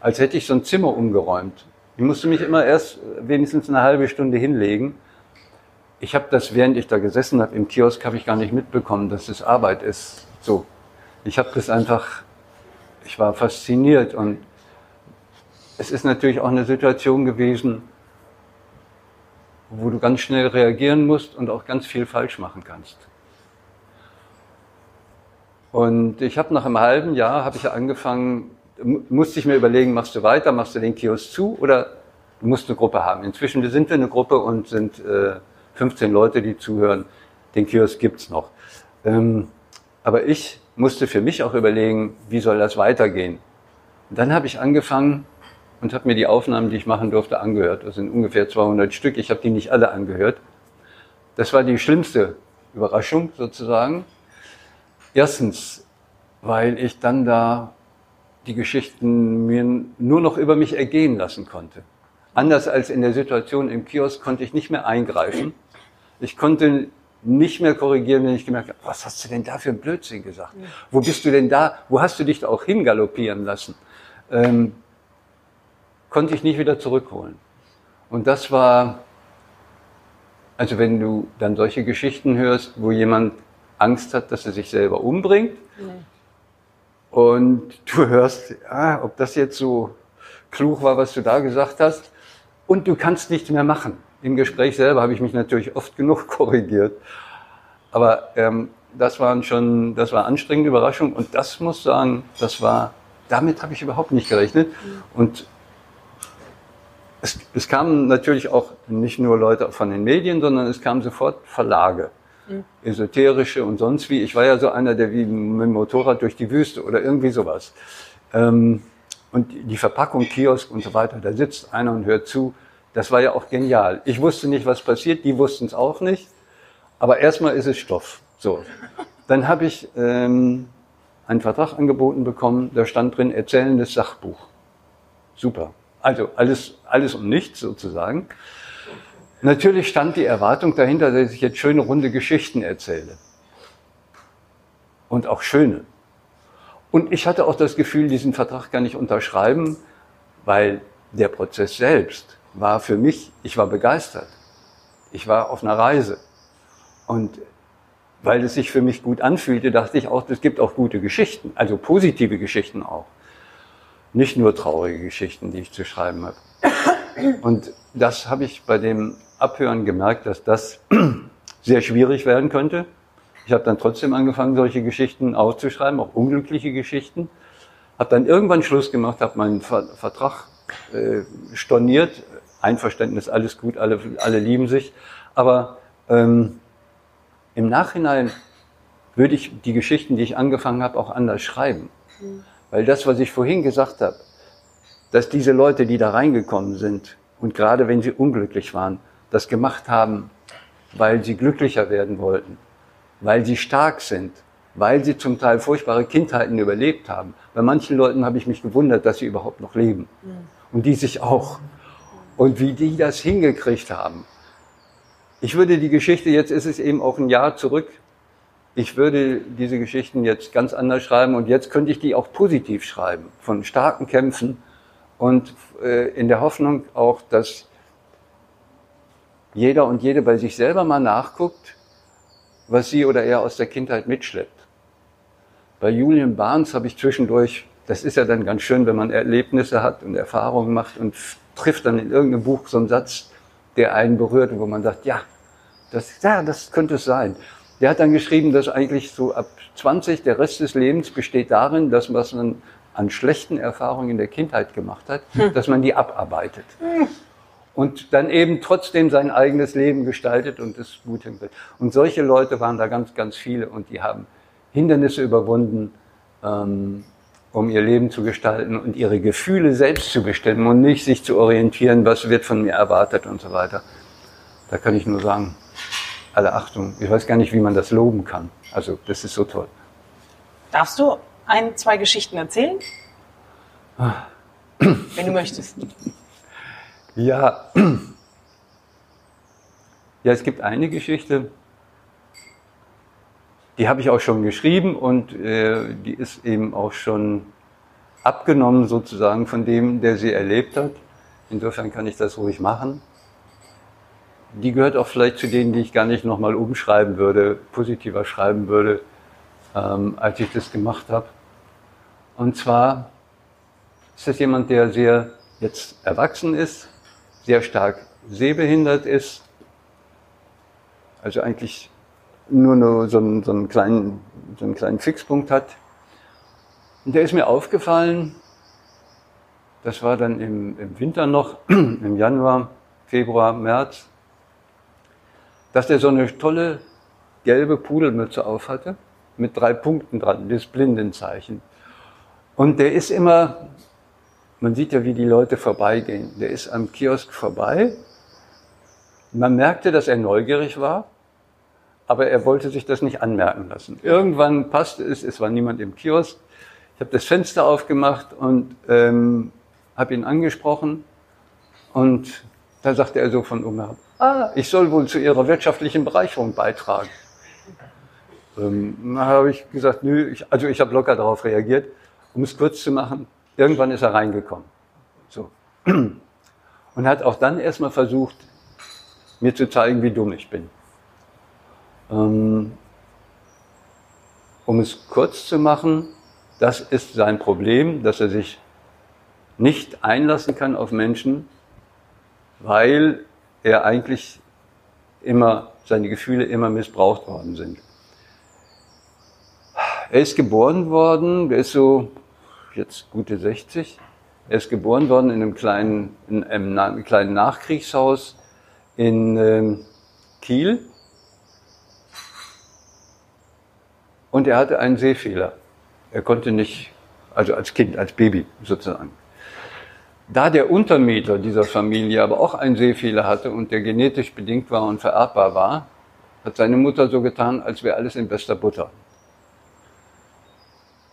Als hätte ich so ein Zimmer umgeräumt. Ich musste mich immer erst wenigstens eine halbe Stunde hinlegen. Ich habe das, während ich da gesessen habe im Kiosk, habe ich gar nicht mitbekommen, dass es Arbeit ist. So, ich habe das einfach, ich war fasziniert und es ist natürlich auch eine Situation gewesen, wo du ganz schnell reagieren musst und auch ganz viel falsch machen kannst. Und ich habe nach einem halben Jahr habe ich angefangen, musste ich mir überlegen, machst du weiter, machst du den Kiosk zu oder du musst eine Gruppe haben. Inzwischen sind wir eine Gruppe und sind äh, 15 Leute, die zuhören. Den Kiosk gibt's noch. Ähm, aber ich musste für mich auch überlegen, wie soll das weitergehen. Und dann habe ich angefangen, und habe mir die Aufnahmen, die ich machen durfte, angehört. Das sind ungefähr 200 Stück. Ich habe die nicht alle angehört. Das war die schlimmste Überraschung sozusagen. Erstens, weil ich dann da die Geschichten mir nur noch über mich ergehen lassen konnte. Anders als in der Situation im Kiosk konnte ich nicht mehr eingreifen. Ich konnte nicht mehr korrigieren, wenn ich gemerkt habe, was hast du denn da für ein Blödsinn gesagt? Wo bist du denn da? Wo hast du dich da auch hingaloppieren lassen? Ähm, konnte ich nicht wieder zurückholen. Und das war, also wenn du dann solche Geschichten hörst, wo jemand Angst hat, dass er sich selber umbringt, nee. und du hörst, ah, ob das jetzt so klug war, was du da gesagt hast, und du kannst nichts mehr machen. Im Gespräch selber habe ich mich natürlich oft genug [laughs] korrigiert. Aber ähm, das waren schon, das war anstrengende Überraschung und das muss sagen, das war, damit habe ich überhaupt nicht gerechnet. Und es, es kamen natürlich auch nicht nur Leute von den Medien, sondern es kamen sofort Verlage. Mhm. Esoterische und sonst wie. Ich war ja so einer, der wie mit dem Motorrad durch die Wüste oder irgendwie sowas. Ähm, und die Verpackung, Kiosk und so weiter, da sitzt einer und hört zu. Das war ja auch genial. Ich wusste nicht, was passiert, die wussten es auch nicht. Aber erstmal ist es Stoff. So. Dann habe ich ähm, einen Vertrag angeboten bekommen, da stand drin erzählendes Sachbuch. Super. Also alles, alles und nichts sozusagen. Natürlich stand die Erwartung dahinter, dass ich jetzt schöne runde Geschichten erzähle. Und auch schöne. Und ich hatte auch das Gefühl, diesen Vertrag gar nicht unterschreiben, weil der Prozess selbst war für mich, ich war begeistert. Ich war auf einer Reise. Und weil es sich für mich gut anfühlte, dachte ich auch, es gibt auch gute Geschichten, also positive Geschichten auch nicht nur traurige Geschichten, die ich zu schreiben habe. Und das habe ich bei dem Abhören gemerkt, dass das [clears throat] sehr schwierig werden könnte. Ich habe dann trotzdem angefangen, solche Geschichten auszuschreiben, auch unglückliche Geschichten. Habe dann irgendwann Schluss gemacht, habe meinen Vertrag äh, storniert. Einverständnis, alles gut, alle, alle lieben sich. Aber ähm, im Nachhinein würde ich die Geschichten, die ich angefangen habe, auch anders schreiben. Mhm. Weil das, was ich vorhin gesagt habe, dass diese Leute, die da reingekommen sind und gerade wenn sie unglücklich waren, das gemacht haben, weil sie glücklicher werden wollten, weil sie stark sind, weil sie zum Teil furchtbare Kindheiten überlebt haben. Bei manchen Leuten habe ich mich gewundert, dass sie überhaupt noch leben. Und die sich auch. Und wie die das hingekriegt haben. Ich würde die Geschichte, jetzt ist es eben auch ein Jahr zurück, ich würde diese Geschichten jetzt ganz anders schreiben und jetzt könnte ich die auch positiv schreiben, von starken Kämpfen und äh, in der Hoffnung auch, dass jeder und jede bei sich selber mal nachguckt, was sie oder er aus der Kindheit mitschleppt. Bei Julian Barnes habe ich zwischendurch, das ist ja dann ganz schön, wenn man Erlebnisse hat und Erfahrungen macht und trifft dann in irgendeinem Buch so einen Satz, der einen berührt und wo man sagt, ja, das, ja, das könnte es sein. Der hat dann geschrieben, dass eigentlich so ab 20 der Rest des Lebens besteht darin, dass was man an schlechten Erfahrungen in der Kindheit gemacht hat, hm. dass man die abarbeitet. Hm. Und dann eben trotzdem sein eigenes Leben gestaltet und es gut hinkriegt. Und solche Leute waren da ganz, ganz viele und die haben Hindernisse überwunden, ähm, um ihr Leben zu gestalten und ihre Gefühle selbst zu bestimmen und nicht sich zu orientieren, was wird von mir erwartet und so weiter. Da kann ich nur sagen, alle Achtung. Ich weiß gar nicht, wie man das loben kann. Also das ist so toll. Darfst du ein, zwei Geschichten erzählen? Ah. Wenn du möchtest. Ja. Ja, es gibt eine Geschichte, die habe ich auch schon geschrieben und äh, die ist eben auch schon abgenommen sozusagen von dem, der sie erlebt hat. Insofern kann ich das ruhig machen. Die gehört auch vielleicht zu denen, die ich gar nicht nochmal umschreiben würde, positiver schreiben würde, ähm, als ich das gemacht habe. Und zwar ist das jemand, der sehr jetzt erwachsen ist, sehr stark sehbehindert ist, also eigentlich nur, nur so, einen, so, einen kleinen, so einen kleinen Fixpunkt hat. Und der ist mir aufgefallen, das war dann im, im Winter noch, [clears throat] im Januar, Februar, März, dass der so eine tolle gelbe Pudelmütze auf hatte, mit drei Punkten dran, das Blindenzeichen. Und der ist immer, man sieht ja, wie die Leute vorbeigehen. Der ist am Kiosk vorbei. Man merkte, dass er neugierig war, aber er wollte sich das nicht anmerken lassen. Irgendwann passte es, es war niemand im Kiosk. Ich habe das Fenster aufgemacht und ähm, habe ihn angesprochen und da sagte er so von oben ah, ich soll wohl zu Ihrer wirtschaftlichen Bereicherung beitragen. Ähm, da habe ich gesagt, nö, ich, also ich habe locker darauf reagiert um es kurz zu machen, irgendwann ist er reingekommen. So. Und hat auch dann erstmal versucht, mir zu zeigen, wie dumm ich bin. Ähm, um es kurz zu machen, das ist sein Problem, dass er sich nicht einlassen kann auf Menschen, weil er eigentlich immer, seine Gefühle immer missbraucht worden sind. Er ist geboren worden, er ist so jetzt gute 60. Er ist geboren worden in einem kleinen, in einem kleinen Nachkriegshaus in ähm, Kiel. Und er hatte einen Sehfehler. Er konnte nicht, also als Kind, als Baby sozusagen. Da der Untermieter dieser Familie aber auch einen Sehfehler hatte und der genetisch bedingt war und vererbbar war, hat seine Mutter so getan, als wäre alles in bester Butter.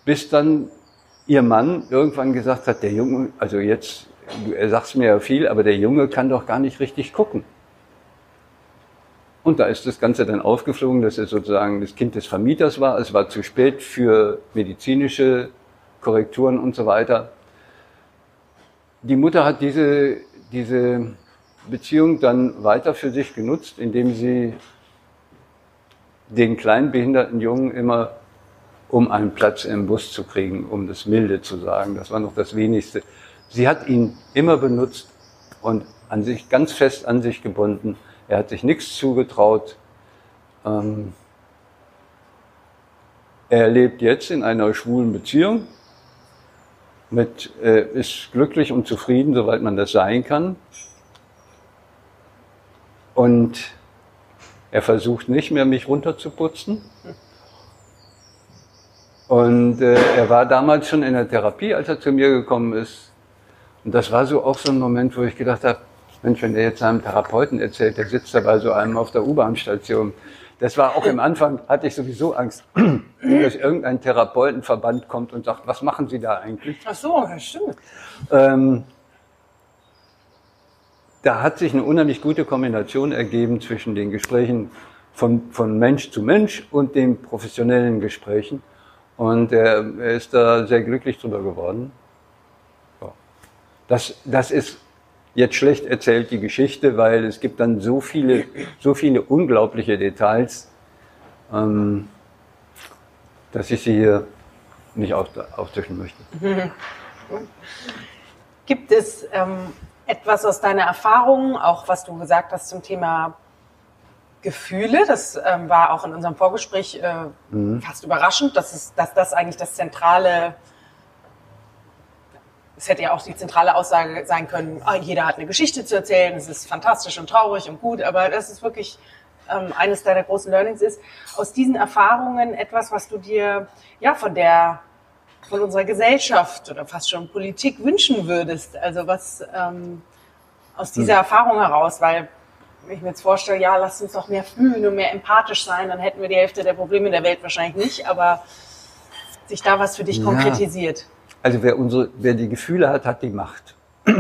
Bis dann ihr Mann irgendwann gesagt hat, der Junge, also jetzt, er sagt mir ja viel, aber der Junge kann doch gar nicht richtig gucken. Und da ist das Ganze dann aufgeflogen, dass er sozusagen das Kind des Vermieters war. Es war zu spät für medizinische Korrekturen und so weiter. Die Mutter hat diese, diese Beziehung dann weiter für sich genutzt, indem sie den kleinen behinderten Jungen immer um einen Platz im Bus zu kriegen, um das milde zu sagen. Das war noch das Wenigste. Sie hat ihn immer benutzt und an sich ganz fest an sich gebunden. Er hat sich nichts zugetraut. Ähm er lebt jetzt in einer schwulen Beziehung, mit, äh, ist glücklich und zufrieden, soweit man das sein kann. Und er versucht nicht mehr, mich runterzuputzen. Und äh, er war damals schon in der Therapie, als er zu mir gekommen ist. Und das war so auch so ein Moment, wo ich gedacht habe, Mensch, wenn der jetzt seinem Therapeuten erzählt, der sitzt da bei so einem auf der U-Bahn-Station. Das war auch im Anfang, hatte ich sowieso Angst, [clears throat] dass irgendein Therapeutenverband kommt und sagt, was machen Sie da eigentlich? Ach so, das stimmt. Ähm, da hat sich eine unheimlich gute Kombination ergeben zwischen den Gesprächen von, von Mensch zu Mensch und den professionellen Gesprächen. Und er, er ist da sehr glücklich drüber geworden. Ja. Das, das ist jetzt schlecht erzählt, die Geschichte, weil es gibt dann so viele, so viele unglaubliche Details. ähm, dass ich sie hier nicht auf, auftischen möchte. [laughs] Gibt es ähm, etwas aus deiner Erfahrung, auch was du gesagt hast zum Thema Gefühle? Das ähm, war auch in unserem Vorgespräch äh, mhm. fast überraschend, dass, es, dass das eigentlich das zentrale es hätte ja auch die zentrale Aussage sein können, oh, jeder hat eine Geschichte zu erzählen, es ist fantastisch und traurig und gut, aber das ist wirklich ähm, eines deiner großen Learnings ist, aus diesen Erfahrungen etwas, was du dir ja von der von unserer Gesellschaft oder fast schon Politik wünschen würdest? Also was ähm, aus dieser hm. Erfahrung heraus, weil wenn ich mir jetzt vorstelle, ja, lass uns doch mehr fühlen und mehr empathisch sein, dann hätten wir die Hälfte der Probleme in der Welt wahrscheinlich nicht, aber sich da was für dich ja. konkretisiert. Also wer, unsere, wer die Gefühle hat, hat die Macht. [clears throat]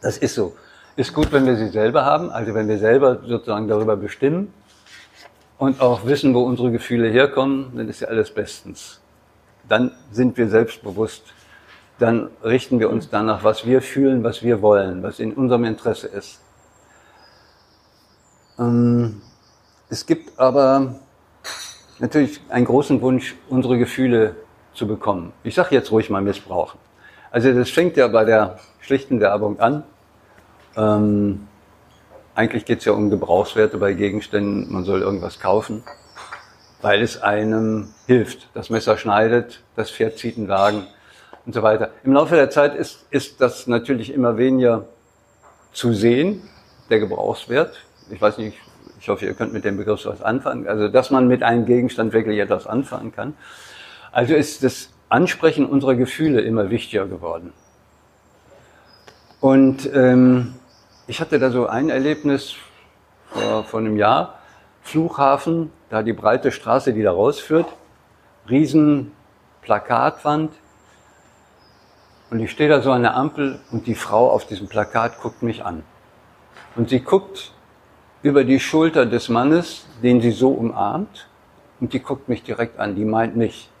Das ist so. Ist gut, wenn wir sie selber haben, also wenn wir selber sozusagen darüber bestimmen und auch wissen, wo unsere Gefühle herkommen, dann ist ja alles bestens dann sind wir selbstbewusst, dann richten wir uns danach, was wir fühlen, was wir wollen, was in unserem Interesse ist. Ähm, es gibt aber natürlich einen großen Wunsch, unsere Gefühle zu bekommen. Ich sage jetzt ruhig mal missbrauchen. Also das fängt ja bei der schlichten Werbung an. Ähm, eigentlich geht es ja um Gebrauchswerte bei Gegenständen. Man soll irgendwas kaufen weil es einem hilft. Das Messer schneidet, das Pferd zieht einen Wagen und so weiter. Im Laufe der Zeit ist, ist das natürlich immer weniger zu sehen, der Gebrauchswert. Ich weiß nicht, ich hoffe, ihr könnt mit dem Begriff was anfangen. Also, dass man mit einem Gegenstand wirklich etwas anfangen kann. Also ist das Ansprechen unserer Gefühle immer wichtiger geworden. Und ähm, ich hatte da so ein Erlebnis vor, vor einem Jahr. Flughafen, da die breite Straße, die da rausführt, riesen Plakatwand. Und ich stehe da so an der Ampel und die Frau auf diesem Plakat guckt mich an. Und sie guckt über die Schulter des Mannes, den sie so umarmt, und die guckt mich direkt an, die meint mich.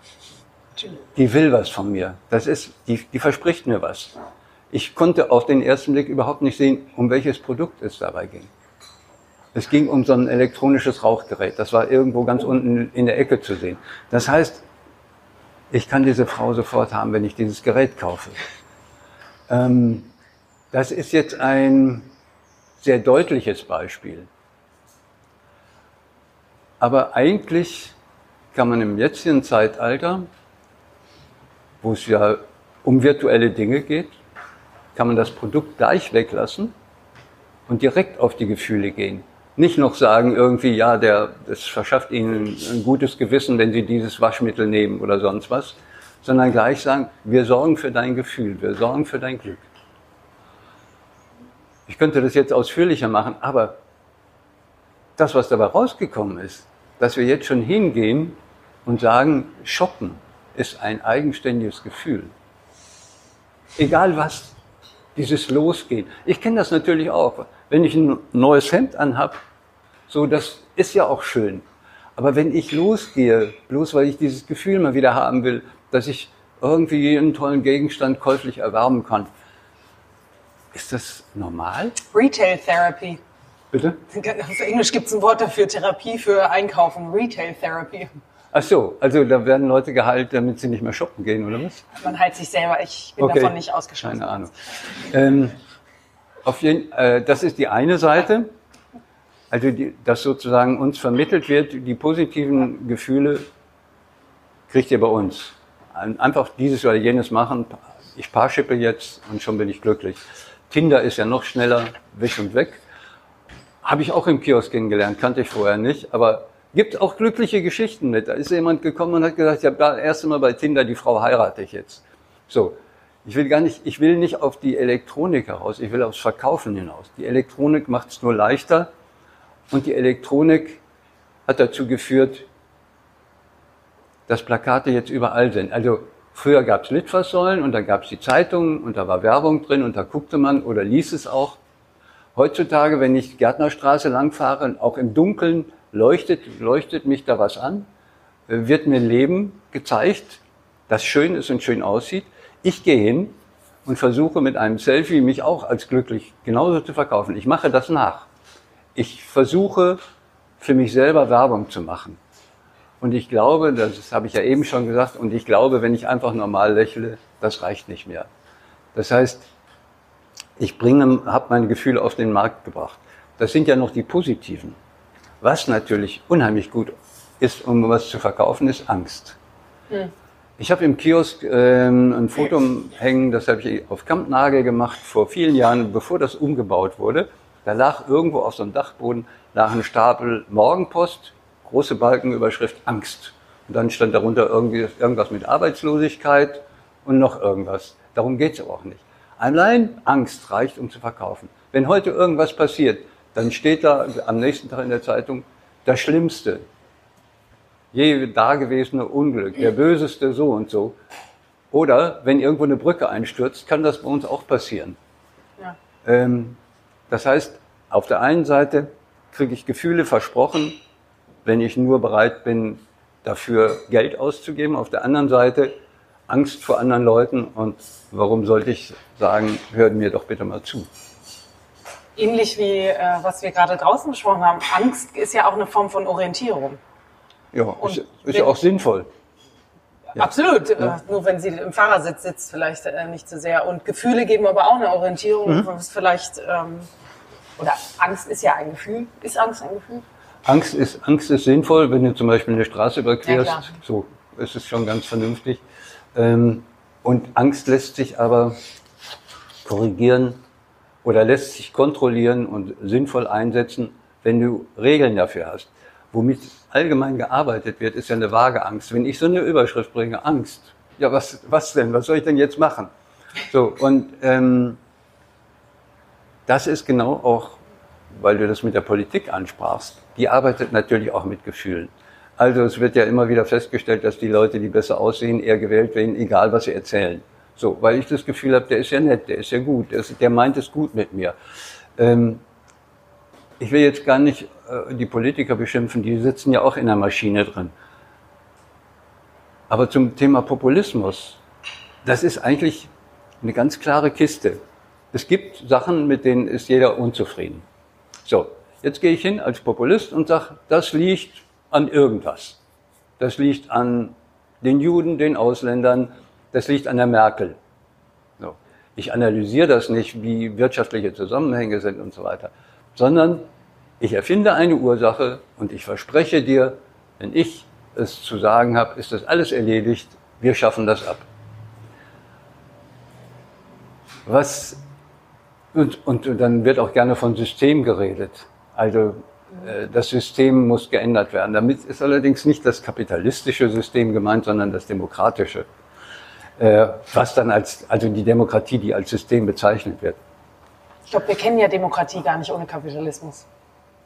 Die will was von mir. Das ist, die, die verspricht mir was. Ich konnte auf den ersten Blick überhaupt nicht sehen, um welches Produkt es dabei ging. Es ging um so ein elektronisches Rauchgerät. Das war irgendwo ganz unten in der Ecke zu sehen. Das heißt, ich kann diese Frau sofort haben, wenn ich dieses Gerät kaufe. Ähm, das ist jetzt ein sehr deutliches Beispiel. Aber eigentlich kann man im jetzigen Zeitalter, wo es ja um virtuelle Dinge geht, kann man das Produkt gleich weglassen und direkt auf die Gefühle gehen nicht noch sagen irgendwie, ja, der, das verschafft Ihnen ein gutes Gewissen, wenn Sie dieses Waschmittel nehmen oder sonst was, sondern gleich sagen, wir sorgen für dein Gefühl, wir sorgen für dein Glück. Ich könnte das jetzt ausführlicher machen, aber das, was dabei rausgekommen ist, dass wir jetzt schon hingehen und sagen, shoppen ist ein eigenständiges Gefühl. Egal was, dieses Losgehen. Ich kenne das natürlich auch wenn ich ein neues Hemd anhab, so, das ist ja auch schön. Aber wenn ich losgehe, bloß weil ich dieses Gefühl mal wieder haben will, dass ich irgendwie einen tollen Gegenstand käuflich erwerben kann, ist das normal? Retail Therapy. Bitte? Auf Englisch gibt es ein Wort dafür, Therapie für Einkaufen, Retail Therapy. Ach so, also da werden Leute geheilt, damit sie nicht mehr shoppen gehen, oder was? Man heilt sich selber, ich bin okay. davon nicht ausgeschlossen. Keine Ahnung. Ähm, auf jeden, äh, das ist die eine Seite, also die, dass sozusagen uns vermittelt wird, die positiven Gefühle kriegt ihr bei uns. Einfach dieses oder jenes machen, ich paarschippe jetzt und schon bin ich glücklich. Tinder ist ja noch schneller, wisch und weg. Habe ich auch im Kiosk kennengelernt, kannte ich vorher nicht, aber gibt auch glückliche Geschichten mit. Da ist jemand gekommen und hat gesagt, ich habe da erst einmal bei Tinder die Frau heirate ich jetzt. So, ich will gar nicht, ich will nicht auf die Elektronik heraus, ich will aufs Verkaufen hinaus. Die Elektronik macht es nur leichter und die Elektronik hat dazu geführt, dass Plakate jetzt überall sind. Also früher gab es Litfaßsäulen und dann gab es die Zeitungen und da war Werbung drin und da guckte man oder ließ es auch. Heutzutage, wenn ich Gärtnerstraße langfahre, auch im Dunkeln leuchtet, leuchtet mich da was an, wird mir Leben gezeigt, das schön ist und schön aussieht. Ich gehe hin und versuche mit einem Selfie mich auch als glücklich genauso zu verkaufen. Ich mache das nach. Ich versuche für mich selber Werbung zu machen. Und ich glaube, das habe ich ja eben schon gesagt, und ich glaube, wenn ich einfach normal lächle, das reicht nicht mehr. Das heißt, ich bringe, habe meine Gefühle auf den Markt gebracht. Das sind ja noch die positiven. Was natürlich unheimlich gut ist, um was zu verkaufen, ist Angst. Hm. Ich habe im Kiosk ähm, ein Foto hängen, das habe ich auf Kampnagel gemacht vor vielen Jahren, bevor das umgebaut wurde. Da lag irgendwo auf so einem Dachboden lag ein Stapel Morgenpost, große Balkenüberschrift Angst. Und dann stand darunter irgendwie, irgendwas mit Arbeitslosigkeit und noch irgendwas. Darum geht's aber auch nicht. Allein Angst reicht, um zu verkaufen. Wenn heute irgendwas passiert, dann steht da am nächsten Tag in der Zeitung das Schlimmste, je dagewesene Unglück, der böseste so und so. Oder wenn irgendwo eine Brücke einstürzt, kann das bei uns auch passieren. Ja. Ähm, das heißt, auf der einen Seite kriege ich Gefühle versprochen, wenn ich nur bereit bin, dafür Geld auszugeben. Auf der anderen Seite Angst vor anderen Leuten und warum sollte ich sagen, hört mir doch bitte mal zu. Ähnlich wie äh, was wir gerade draußen besprochen haben, Angst ist ja auch eine Form von Orientierung. Ja, und ist, ist ja auch sinnvoll. Ja. Absolut. Ja. Äh, nur wenn sie im Fahrersitz sitzt, vielleicht äh, nicht so sehr. Und Gefühle geben aber auch eine Orientierung, mhm. was vielleicht, ähm, oder Angst ist ja ein Gefühl. Ist Angst ein Gefühl? Angst ist, Angst ist sinnvoll, wenn du zum Beispiel eine Straße überquerst. Ja, so ist es schon ganz vernünftig. Ähm, und Angst lässt sich aber korrigieren oder lässt sich kontrollieren und sinnvoll einsetzen, wenn du Regeln dafür hast. Womit allgemein gearbeitet wird, ist ja eine vage Angst. Wenn ich so eine Überschrift bringe, Angst, ja, was, was denn? Was soll ich denn jetzt machen? So, und ähm, das ist genau auch, weil du das mit der Politik ansprachst, die arbeitet natürlich auch mit Gefühlen. Also es wird ja immer wieder festgestellt, dass die Leute, die besser aussehen, eher gewählt werden, egal was sie erzählen. So, weil ich das Gefühl habe, der ist ja nett, der ist ja gut, der, ist, der meint es gut mit mir. Ähm, ich will jetzt gar nicht äh, die Politiker beschimpfen, die sitzen ja auch in der Maschine drin. Aber zum Thema Populismus, das ist eigentlich eine ganz klare Kiste. Es gibt Sachen, mit denen ist jeder unzufrieden. So, jetzt gehe ich hin als Populist und sage, das liegt an irgendwas. Das liegt an den Juden, den Ausländern, das liegt an der Merkel. So. Ich analysiere das nicht, wie wirtschaftliche Zusammenhänge sind und so weiter, sondern ich erfinde eine Ursache und ich verspreche dir, wenn ich es zu sagen habe, ist das alles erledigt, wir schaffen das ab. Was, und, und dann wird auch gerne von System geredet. Also äh, das System muss geändert werden. Damit ist allerdings nicht das kapitalistische System gemeint, sondern das demokratische, was dann als, also die Demokratie, die als System bezeichnet wird. Ich glaube, wir kennen ja Demokratie gar nicht ohne Kapitalismus.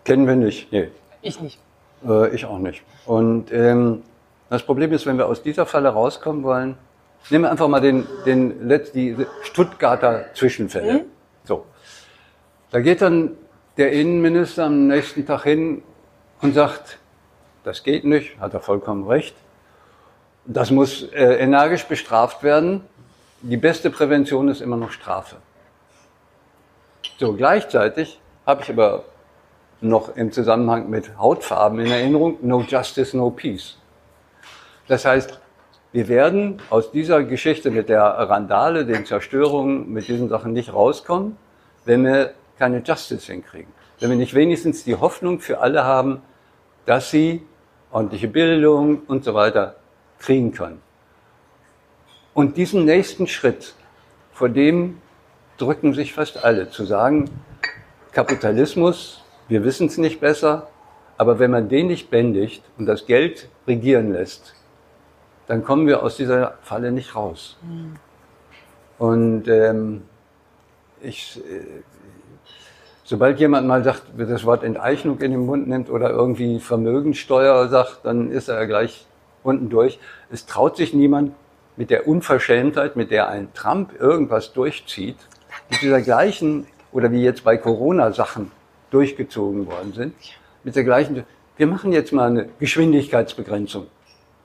Kennen wir nicht, nee. Ich nicht. Äh, ich auch nicht. Und ähm, das Problem ist, wenn wir aus dieser Falle rauskommen wollen, nehmen wir einfach mal den, den, die Stuttgarter Zwischenfälle. Mhm. So. Da geht dann der Innenminister am nächsten Tag hin und sagt, das geht nicht, hat er vollkommen recht. Das muss äh, energisch bestraft werden. Die beste Prävention ist immer noch Strafe. So, gleichzeitig habe ich aber noch im Zusammenhang mit Hautfarben in Erinnerung, no justice, no peace. Das heißt, wir werden aus dieser Geschichte mit der Randale, den Zerstörungen, mit diesen Sachen nicht rauskommen, wenn wir keine Justice hinkriegen. Wenn wir nicht wenigstens die Hoffnung für alle haben, dass sie ordentliche Bildung und so weiter kriegen können. Und diesen nächsten Schritt, vor dem drücken sich fast alle, zu sagen, Kapitalismus, wir wissen es nicht besser, aber wenn man den nicht bändigt und das Geld regieren lässt, dann kommen wir aus dieser Falle nicht raus. Mhm. Und ähm, ich, äh, sobald jemand mal sagt, das Wort Enteignung in den Mund nimmt oder irgendwie Vermögensteuer sagt, dann ist er gleich unten durch. Es traut sich niemand mit der Unverschämtheit, mit der ein Trump irgendwas durchzieht, mit dieser gleichen, oder wie jetzt bei Corona-Sachen durchgezogen worden sind, mit der gleichen, wir machen jetzt mal eine Geschwindigkeitsbegrenzung.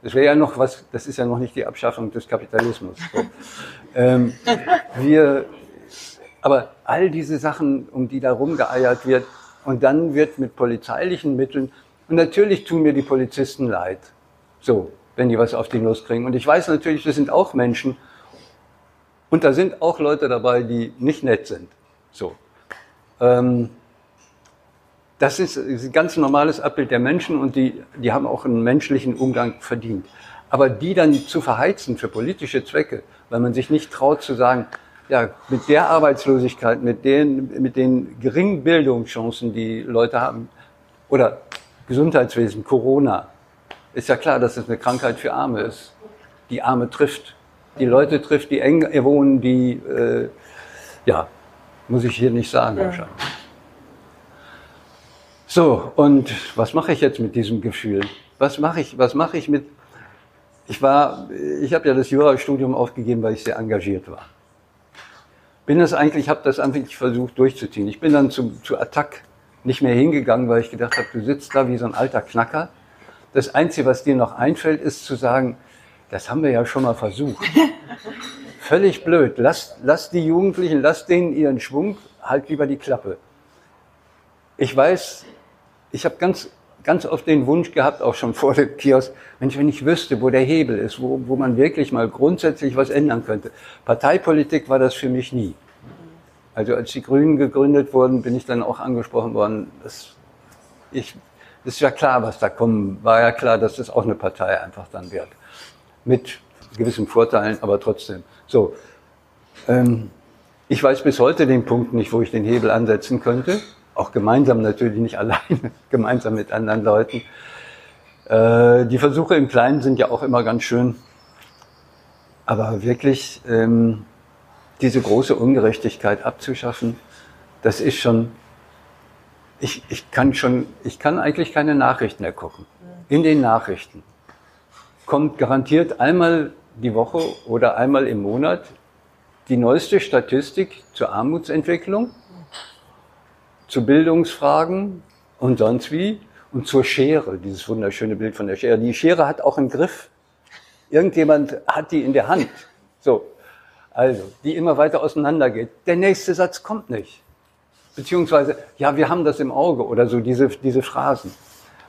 Das wäre ja noch was, das ist ja noch nicht die Abschaffung des Kapitalismus. So. [laughs] ähm, wir, aber all diese Sachen, um die da rumgeeiert wird, und dann wird mit polizeilichen Mitteln, und natürlich tun mir die Polizisten leid. So, wenn die was auf die Nuss kriegen. Und ich weiß natürlich, das sind auch Menschen. Und da sind auch Leute dabei, die nicht nett sind. So. Ähm, das ist ein ganz normales Abbild der Menschen und die, die haben auch einen menschlichen Umgang verdient. Aber die dann zu verheizen für politische Zwecke, weil man sich nicht traut zu sagen, ja, mit der Arbeitslosigkeit, mit den, mit den geringen Bildungschancen, die Leute haben, oder Gesundheitswesen, Corona, ist ja klar, dass es eine Krankheit für Arme ist, die Arme trifft, die Leute trifft, die eng wohnen, die, äh, ja, muss ich hier nicht sagen ja. wahrscheinlich. So, und was mache ich jetzt mit diesem Gefühl? Was mache ich, was mache ich mit, ich war, ich habe ja das Jurastudium aufgegeben, weil ich sehr engagiert war. Bin das eigentlich, habe das eigentlich versucht durchzuziehen. Ich bin dann zu, zu Attack nicht mehr hingegangen, weil ich gedacht habe, du sitzt da wie so ein alter Knacker. Das Einzige, was dir noch einfällt, ist zu sagen, das haben wir ja schon mal versucht. [laughs] Völlig blöd. Lass, lass die Jugendlichen, lass denen ihren Schwung, halt lieber die Klappe. Ich weiß, ich habe ganz, ganz oft den Wunsch gehabt, auch schon vor dem Kiosk, Mensch, wenn ich wüsste, wo der Hebel ist, wo, wo man wirklich mal grundsätzlich was ändern könnte. Parteipolitik war das für mich nie. Also als die Grünen gegründet wurden, bin ich dann auch angesprochen worden. Das, ich, ist ja klar, was da kommen. War ja klar, dass das auch eine Partei einfach dann wird. Mit gewissen Vorteilen, aber trotzdem. So. Ähm, ich weiß bis heute den Punkt nicht, wo ich den Hebel ansetzen könnte auch gemeinsam natürlich nicht [laughs] alleine, gemeinsam mit anderen Leuten. Äh, die Versuche im Kleinen sind ja auch immer ganz schön. Aber wirklich ähm, diese große Ungerechtigkeit abzuschaffen, das ist schon, ich, ich kann schon, ich kann eigentlich keine Nachrichten mehr gucken. In den Nachrichten kommt garantiert einmal die Woche oder einmal im Monat die neueste Statistik zur Armutsentwicklung zu Bildungsfragen und sonst wie und zur Schere, dieses wunderschöne Bild von der Schere. Die Schere hat auch einen Griff. Irgendjemand hat die in der Hand. So. Also, die immer weiter auseinandergeht. Der nächste Satz kommt nicht. Beziehungsweise, ja, wir haben das im Auge oder so, diese, diese Phrasen.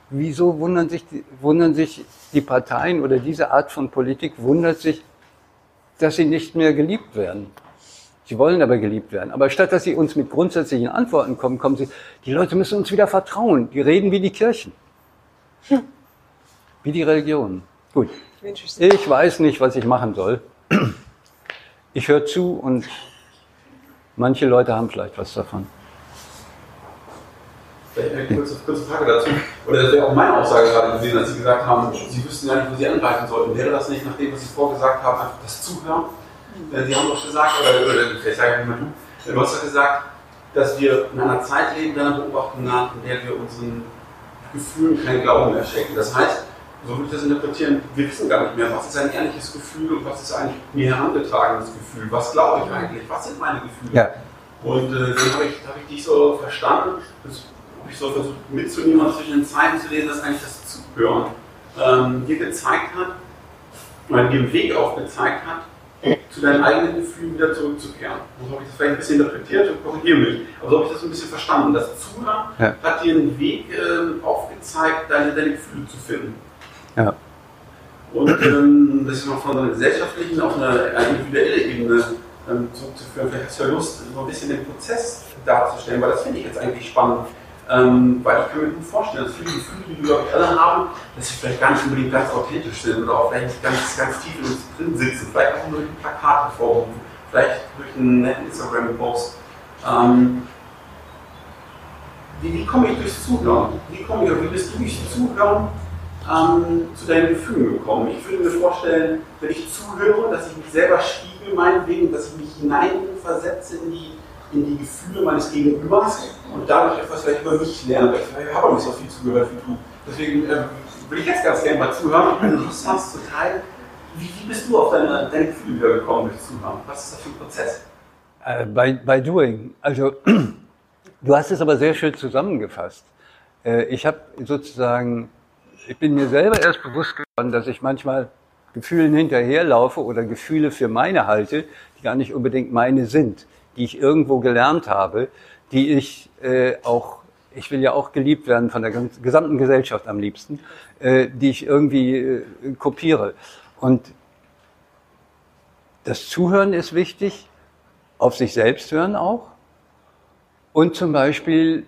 Wieso wundern sich, wundern sich die Parteien oder diese Art von Politik wundert sich, dass sie nicht mehr geliebt werden? Sie wollen aber geliebt werden. Aber statt dass sie uns mit grundsätzlichen Antworten kommen, kommen sie, die Leute müssen uns wieder vertrauen. Die reden wie die Kirchen. Wie die Religionen. Gut. Ich weiß nicht, was ich machen soll. Ich höre zu und manche Leute haben vielleicht was davon. Vielleicht eine kurze, kurze Frage dazu. Oder das wäre auch meine Aussage gerade gewesen, als Sie gesagt haben, Sie wüssten gar nicht, wo Sie angreifen sollten. Wäre das nicht, nach dem, was Sie vorgesagt haben, einfach das Zuhören? Sie haben doch gesagt, oder, oder vielleicht sage ich mal du, du hast doch gesagt, dass wir in einer Zeit leben, deiner Beobachtung nach, in der wir unseren Gefühlen keinen Glauben mehr schenken. Das heißt, so würde ich das interpretieren, wir wissen gar nicht mehr, was ist ein ehrliches Gefühl und was ist ein mir herangetragenes Gefühl. Was glaube ich eigentlich? Was sind meine Gefühle? Ja. Und äh, dann habe ich, hab ich dich so verstanden, das ich so versucht mitzunehmen und zwischen den Zeilen zu lesen, dass eigentlich das Zuhören ähm, dir gezeigt hat, oder dir einen Weg aufgezeigt hat, zu deinen eigenen Gefühlen wieder zurückzukehren. So habe ich das vielleicht ein bisschen interpretiert und korrigiere mich. Aber so habe ich das ein bisschen verstanden. Das Zuhören ja. hat dir einen Weg äh, aufgezeigt, deine, deine Gefühle zu finden. Ja. Und ähm, das ist noch von einer gesellschaftlichen auf eine, eine individuelle Ebene ähm, zurückzuführen. Vielleicht hast du ja Lust, so ein bisschen den Prozess darzustellen, weil das finde ich jetzt eigentlich spannend. Ähm, weil ich kann mir gut vorstellen, dass viele Gefühle, die wir, glaube alle haben, dass sie vielleicht gar nicht unbedingt ganz authentisch sind oder auch vielleicht ganz, ganz tief in uns drin sitzen. Vielleicht auch nur durch ein Plakat hervorrufen, vielleicht durch einen netten Instagram-Post. Ähm, wie, wie komme ich durchs Zuhören? Wie, komme ich, wie bist du durchs Zuhören ähm, zu deinen Gefühlen gekommen? Ich würde mir vorstellen, wenn ich zuhöre, dass ich mich selber spiegel, meinetwegen, dass ich mich hineinversetze in die in die Gefühle meines Gegenübers und dadurch etwas vielleicht über mich lernen. Ich habe nicht so viel zugehört wie du. Deswegen äh, würde ich jetzt ganz gerne mal zuhören, wenn du Lust hast zu teilen. Wie, bist du auf deine, deine Gefühle gekommen durch Zuhören? Was ist das für ein Prozess? Äh, bei, bei Doing. Also, [clears throat] du hast es aber sehr schön zusammengefasst. Äh, ich habe sozusagen, ich bin mir selber erst bewusst geworden, dass ich manchmal Gefühlen hinterherlaufe oder Gefühle für meine halte, die gar nicht unbedingt meine sind die ich irgendwo gelernt habe, die ich äh, auch ich will ja auch geliebt werden von der gesamten Gesellschaft am liebsten, äh, die ich irgendwie äh, kopiere. Und das Zuhören ist wichtig, auf sich selbst hören auch. Und zum Beispiel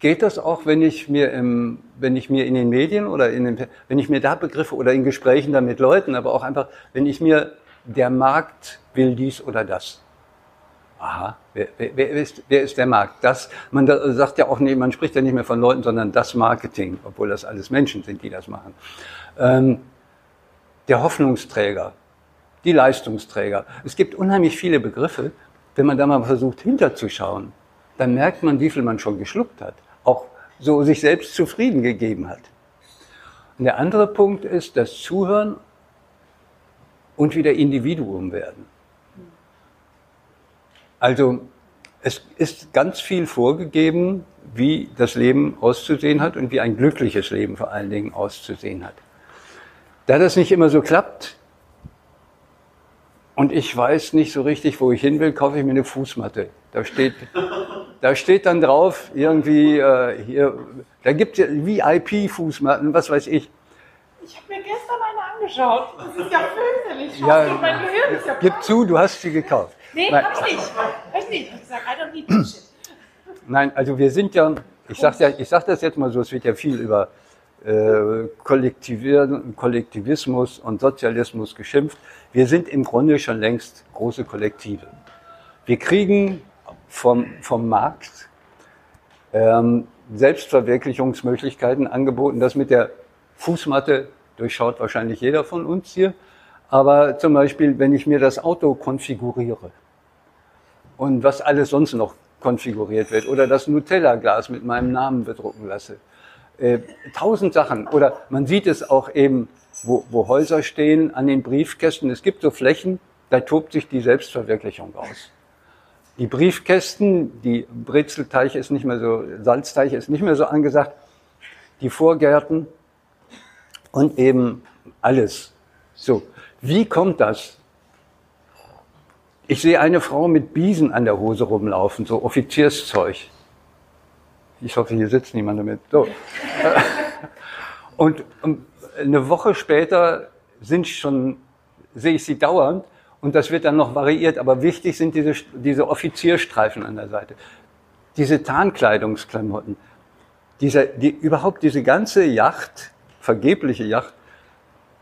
geht das auch, wenn ich mir im, wenn ich mir in den Medien oder in den, wenn ich mir da Begriffe oder in Gesprächen da mit Leuten, aber auch einfach, wenn ich mir der Markt will dies oder das. Aha, wer, wer, wer, ist, wer ist der Markt? Das, man sagt ja auch nicht, man spricht ja nicht mehr von Leuten, sondern das Marketing, obwohl das alles Menschen sind, die das machen. Ähm, der Hoffnungsträger, die Leistungsträger. Es gibt unheimlich viele Begriffe. Wenn man da mal versucht hinterzuschauen, dann merkt man, wie viel man schon geschluckt hat. Auch so sich selbst zufrieden gegeben hat. Und der andere Punkt ist das Zuhören und wieder Individuum werden. Also es ist ganz viel vorgegeben, wie das Leben auszusehen hat und wie ein glückliches Leben vor allen Dingen auszusehen hat. Da das nicht immer so klappt und ich weiß nicht so richtig, wo ich hin will, kaufe ich mir eine Fußmatte. Da steht, da steht dann drauf irgendwie äh, hier, da gibt es VIP-Fußmatten, was weiß ich. Ich habe mir gestern eine angeschaut. Das ist ja fürchterlich. Ja, mein Gehirn ist ja Gib zu, du hast sie gekauft. Nee, Nein. hab ich nicht. Hab ich nicht. Ich gesagt, I don't need. Nein, also wir sind ja, ich sage ja, ich sag das jetzt mal so, es wird ja viel über äh, Kollektivismus und Sozialismus geschimpft. Wir sind im Grunde schon längst große Kollektive. Wir kriegen vom, vom Markt ähm, Selbstverwirklichungsmöglichkeiten angeboten. Das mit der Fußmatte durchschaut wahrscheinlich jeder von uns hier. Aber zum Beispiel, wenn ich mir das Auto konfiguriere, und was alles sonst noch konfiguriert wird oder das Nutella-Glas mit meinem Namen bedrucken lasse. Äh, tausend Sachen. Oder man sieht es auch eben, wo, wo Häuser stehen, an den Briefkästen. Es gibt so Flächen, da tobt sich die Selbstverwirklichung aus. Die Briefkästen, die Brezelteich ist nicht mehr so, Salzteich ist nicht mehr so angesagt, die Vorgärten und eben alles. So, wie kommt das? Ich sehe eine Frau mit Biesen an der Hose rumlaufen, so Offizierszeug. Ich hoffe, hier sitzt niemand damit. So. Und eine Woche später sind schon, sehe ich sie dauernd und das wird dann noch variiert. Aber wichtig sind diese, diese Offizierstreifen an der Seite. Diese Tarnkleidungsklamotten. Diese, die, überhaupt diese ganze Yacht, vergebliche Yacht,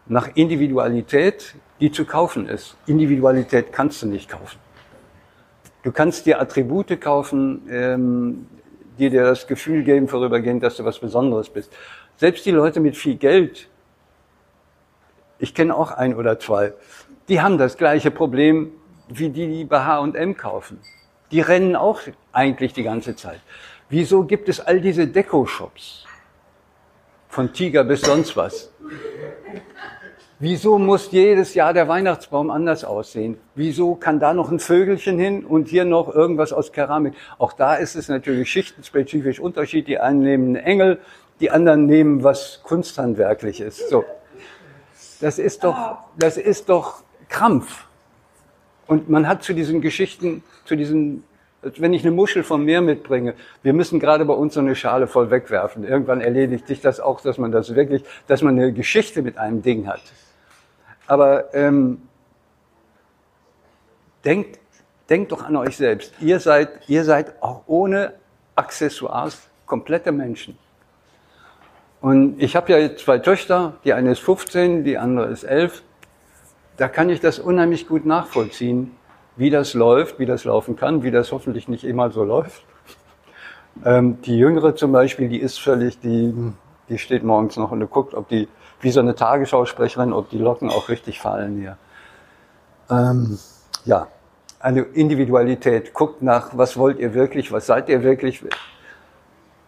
nach Individualität die zu kaufen ist. Individualität kannst du nicht kaufen. Du kannst dir Attribute kaufen, ähm, die dir das Gefühl geben vorübergehend, dass du was Besonderes bist. Selbst die Leute mit viel Geld, ich kenne auch ein oder zwei, die haben das gleiche Problem wie die, die bei H&M kaufen. Die rennen auch eigentlich die ganze Zeit. Wieso gibt es all diese Deko-Shops? Von Tiger bis sonst was. Wieso muss jedes Jahr der Weihnachtsbaum anders aussehen? Wieso kann da noch ein Vögelchen hin und hier noch irgendwas aus Keramik? Auch da ist es natürlich schichtenspezifisch Unterschied. Die einen nehmen einen Engel, die anderen nehmen was kunsthandwerklich ist. So. Das ist doch, das ist doch Krampf. Und man hat zu diesen Geschichten, zu diesen, wenn ich eine Muschel vom Meer mitbringe, wir müssen gerade bei uns so eine Schale voll wegwerfen. Irgendwann erledigt sich das auch, dass man das wirklich, dass man eine Geschichte mit einem Ding hat. Aber ähm, denkt, denkt doch an euch selbst. Ihr seid, ihr seid auch ohne Accessoires komplette Menschen. Und ich habe ja zwei Töchter, die eine ist 15, die andere ist 11. Da kann ich das unheimlich gut nachvollziehen, wie das läuft, wie das laufen kann, wie das hoffentlich nicht immer so läuft. Ähm, die Jüngere zum Beispiel, die ist völlig, die, die steht morgens noch und guckt, ob die wie so eine Tagesschausprecherin, ob die Locken auch richtig fallen hier. Ähm, ja, eine Individualität. Guckt nach, was wollt ihr wirklich, was seid ihr wirklich.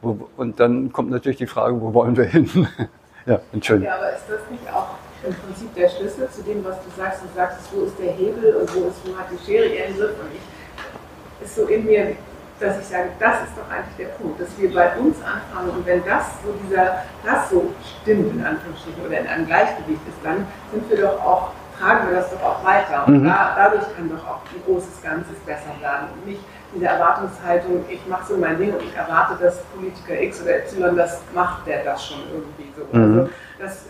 Und dann kommt natürlich die Frage, wo wollen wir hin? [laughs] ja, Entschuldigung. Ja, aber ist das nicht auch im Prinzip der Schlüssel zu dem, was du sagst? Du sagst, wo ist der Hebel und wo, ist, wo hat die Schere ihren Griff? Und ich, ist so in mir dass ich sage, das ist doch eigentlich der Punkt, dass wir bei uns anfangen und wenn das so dieser, das so stimmt in Anführungsstrichen oder in einem Gleichgewicht ist, dann sind wir doch auch tragen wir das doch auch weiter. Und mhm. da, dadurch kann doch auch ein großes Ganzes besser werden. Und nicht diese Erwartungshaltung, ich mache so mein Ding und ich erwarte, dass Politiker X oder Y, das macht der das schon irgendwie so. Mhm. Also das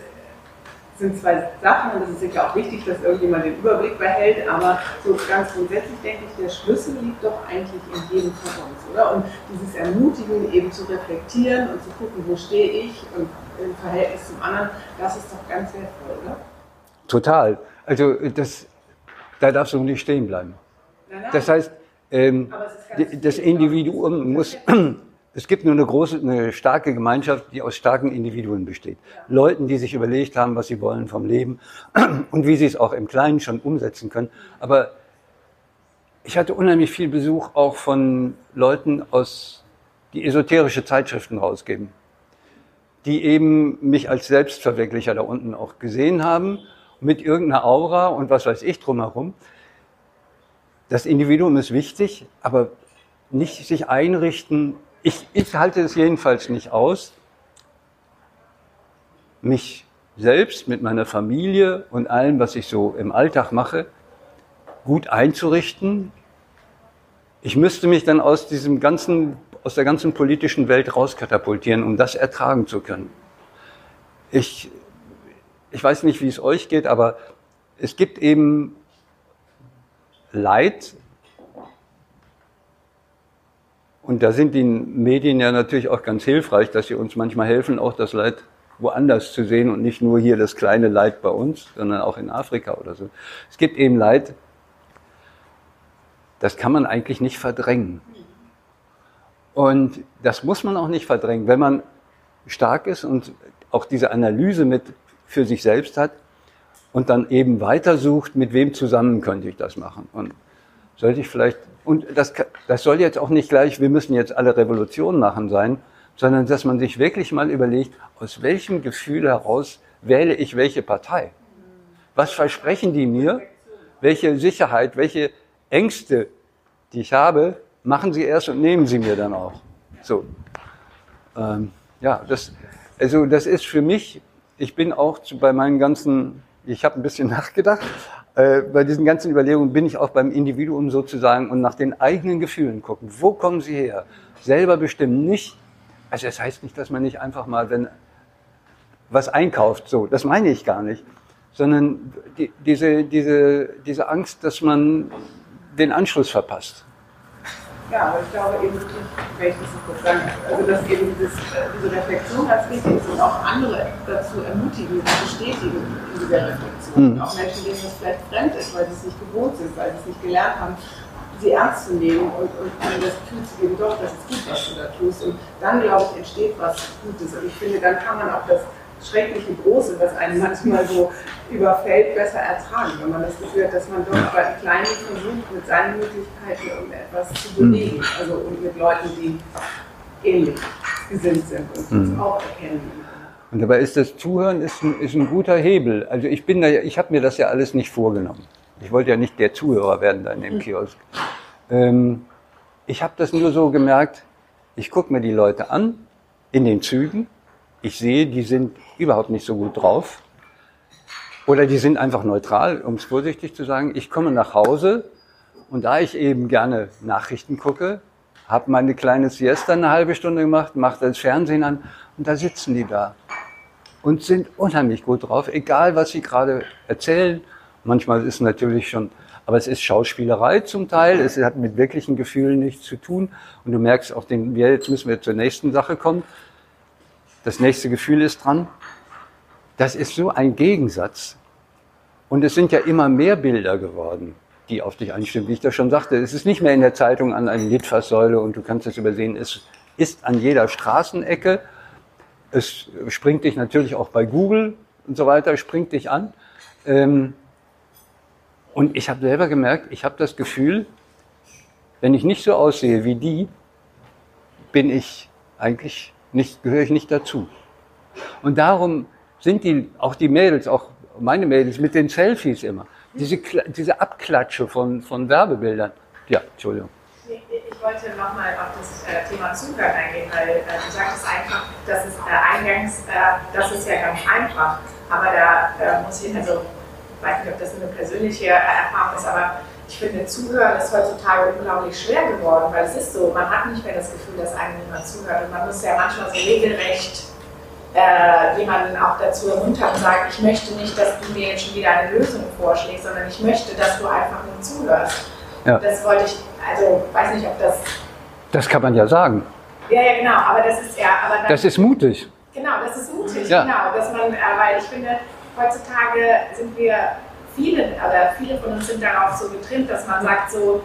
sind zwei Sachen und es ist sicher auch wichtig, dass irgendjemand den Überblick behält, aber so ganz grundsätzlich denke ich, der Schlüssel liegt doch eigentlich in jedem von uns, oder? Und dieses Ermutigen eben zu reflektieren und zu gucken, wo stehe ich und im Verhältnis zum anderen, das ist doch ganz wertvoll, oder? Total. Also das, da darfst du nicht stehen bleiben. Das heißt, ähm, das Individuum muss, [clears throat] es gibt nur eine große, eine starke Gemeinschaft, die aus starken Individuen besteht. Leuten, die sich überlegt haben, was sie wollen vom Leben [clears throat] und wie sie es auch im Kleinen schon umsetzen können. Aber ich hatte unheimlich viel Besuch auch von Leuten aus, die esoterische Zeitschriften rausgeben, die eben mich als Selbstverwirklicher da unten auch gesehen haben, mit irgendeiner Aura und was weiß ich drumherum. Das Individuum ist wichtig, aber nicht sich einrichten. Ich, ich halte es jedenfalls nicht aus, mich selbst mit meiner Familie und allem, was ich so im Alltag mache, gut einzurichten. Ich müsste mich dann aus diesem ganzen, aus der ganzen politischen Welt rauskatapultieren, um das ertragen zu können. Ich, ich weiß nicht, wie es euch geht, aber es gibt eben Leid. Und da sind die Medien ja natürlich auch ganz hilfreich, dass sie uns manchmal helfen, auch das Leid woanders zu sehen und nicht nur hier das kleine Leid bei uns, sondern auch in Afrika oder so. Es gibt eben Leid, das kann man eigentlich nicht verdrängen. Und das muss man auch nicht verdrängen. Wenn man stark ist und auch diese Analyse mit für sich selbst hat, und dann eben weitersucht, mit wem zusammen könnte ich das machen. Und sollte ich vielleicht, und das, das soll jetzt auch nicht gleich, wir müssen jetzt alle Revolutionen machen sein, sondern dass man sich wirklich mal überlegt, aus welchem Gefühl heraus wähle ich welche Partei? Was versprechen die mir? Welche Sicherheit, welche Ängste, die ich habe, machen sie erst und nehmen sie mir dann auch. So. Ähm, ja, das, also das ist für mich, ich bin auch zu, bei meinen ganzen ich habe ein bisschen [laughs] nachgedacht. Äh, bei diesen ganzen Überlegungen bin ich auch beim Individuum sozusagen und nach den eigenen Gefühlen gucken. Wo kommen sie her? Selber bestimmen, nicht. Also es das heißt nicht, dass man nicht einfach mal, wenn was einkauft, so, das meine ich gar nicht, sondern die, diese, diese, diese Angst, dass man den Anschluss verpasst. Ja, aber ich glaube eben, wenn ich das so kurz sagen also dass eben dieses, äh, diese Reflexion ganz wichtig ist und auch andere dazu ermutigen und bestätigen in dieser Reflexion. Mhm. Auch Menschen, denen das vielleicht fremd ist, weil sie es nicht gewohnt sind, weil sie es nicht gelernt haben, sie ernst zu nehmen und, und ihnen das Gefühl zu geben, doch, das ist gut, was du da tust. Und dann, glaube ich, entsteht was Gutes. Und ich finde, dann kann man auch das schreckliche Große, was einen manchmal so überfällt, besser ertragen, wenn man das Gefühl hat, dass man doch bei Kleinen versucht, mit seinen Möglichkeiten irgendetwas zu bewegen. Mhm. Also und mit Leuten, die ähnlich gesinnt sind und mhm. das auch erkennen. Und dabei ist das Zuhören ist ein, ist ein guter Hebel. Also ich bin da ich habe mir das ja alles nicht vorgenommen. Ich wollte ja nicht der Zuhörer werden da in dem mhm. Kiosk. Ähm, ich habe das nur so gemerkt, ich gucke mir die Leute an in den Zügen ich sehe, die sind überhaupt nicht so gut drauf. Oder die sind einfach neutral, um es vorsichtig zu sagen. Ich komme nach Hause und da ich eben gerne Nachrichten gucke, habe meine kleine Siesta eine halbe Stunde gemacht, mache das Fernsehen an und da sitzen die da und sind unheimlich gut drauf, egal was sie gerade erzählen. Manchmal ist es natürlich schon, aber es ist Schauspielerei zum Teil, es hat mit wirklichen Gefühlen nichts zu tun und du merkst auch, den, jetzt müssen wir zur nächsten Sache kommen. Das nächste Gefühl ist dran. Das ist so ein Gegensatz. Und es sind ja immer mehr Bilder geworden, die auf dich einstimmen. Wie ich das schon sagte, es ist nicht mehr in der Zeitung an einer Litfaßsäule und du kannst es übersehen. Es ist an jeder Straßenecke. Es springt dich natürlich auch bei Google und so weiter, springt dich an. Ähm, und ich habe selber gemerkt, ich habe das Gefühl, wenn ich nicht so aussehe wie die, bin ich eigentlich nicht, gehöre ich nicht dazu. Und darum sind die, auch die Mädels, auch meine Mädels mit den Selfies immer, diese, diese Abklatsche von, von Werbebildern. Ja, Entschuldigung. Ich wollte nochmal auf das äh, Thema Zugang eingehen, weil äh, du sagtest einfach, das ist äh, eingangs, das ist ja ganz einfach, aber da muss ich, also ich weiß nicht, ob das eine persönliche Erfahrung ist, aber ich finde, Zuhören ist heutzutage unglaublich schwer geworden, weil es ist so, man hat nicht mehr das Gefühl, dass einem niemand zuhört und man muss ja manchmal so regelrecht äh, jemanden auch dazu ermuntern und sagen, ich möchte nicht, dass du mir jetzt schon wieder eine Lösung vorschlägst, sondern ich möchte, dass du einfach nur zuhörst. Ja. Das wollte ich, also weiß nicht, ob das. Das kann man ja sagen. Ja, ja, genau, aber das ist ja. Aber dann, das ist mutig. Genau, das ist mutig, ja. genau. Dass man, äh, weil ich finde, heutzutage sind wir viele, oder viele von uns sind darauf so getrimmt, dass man sagt so,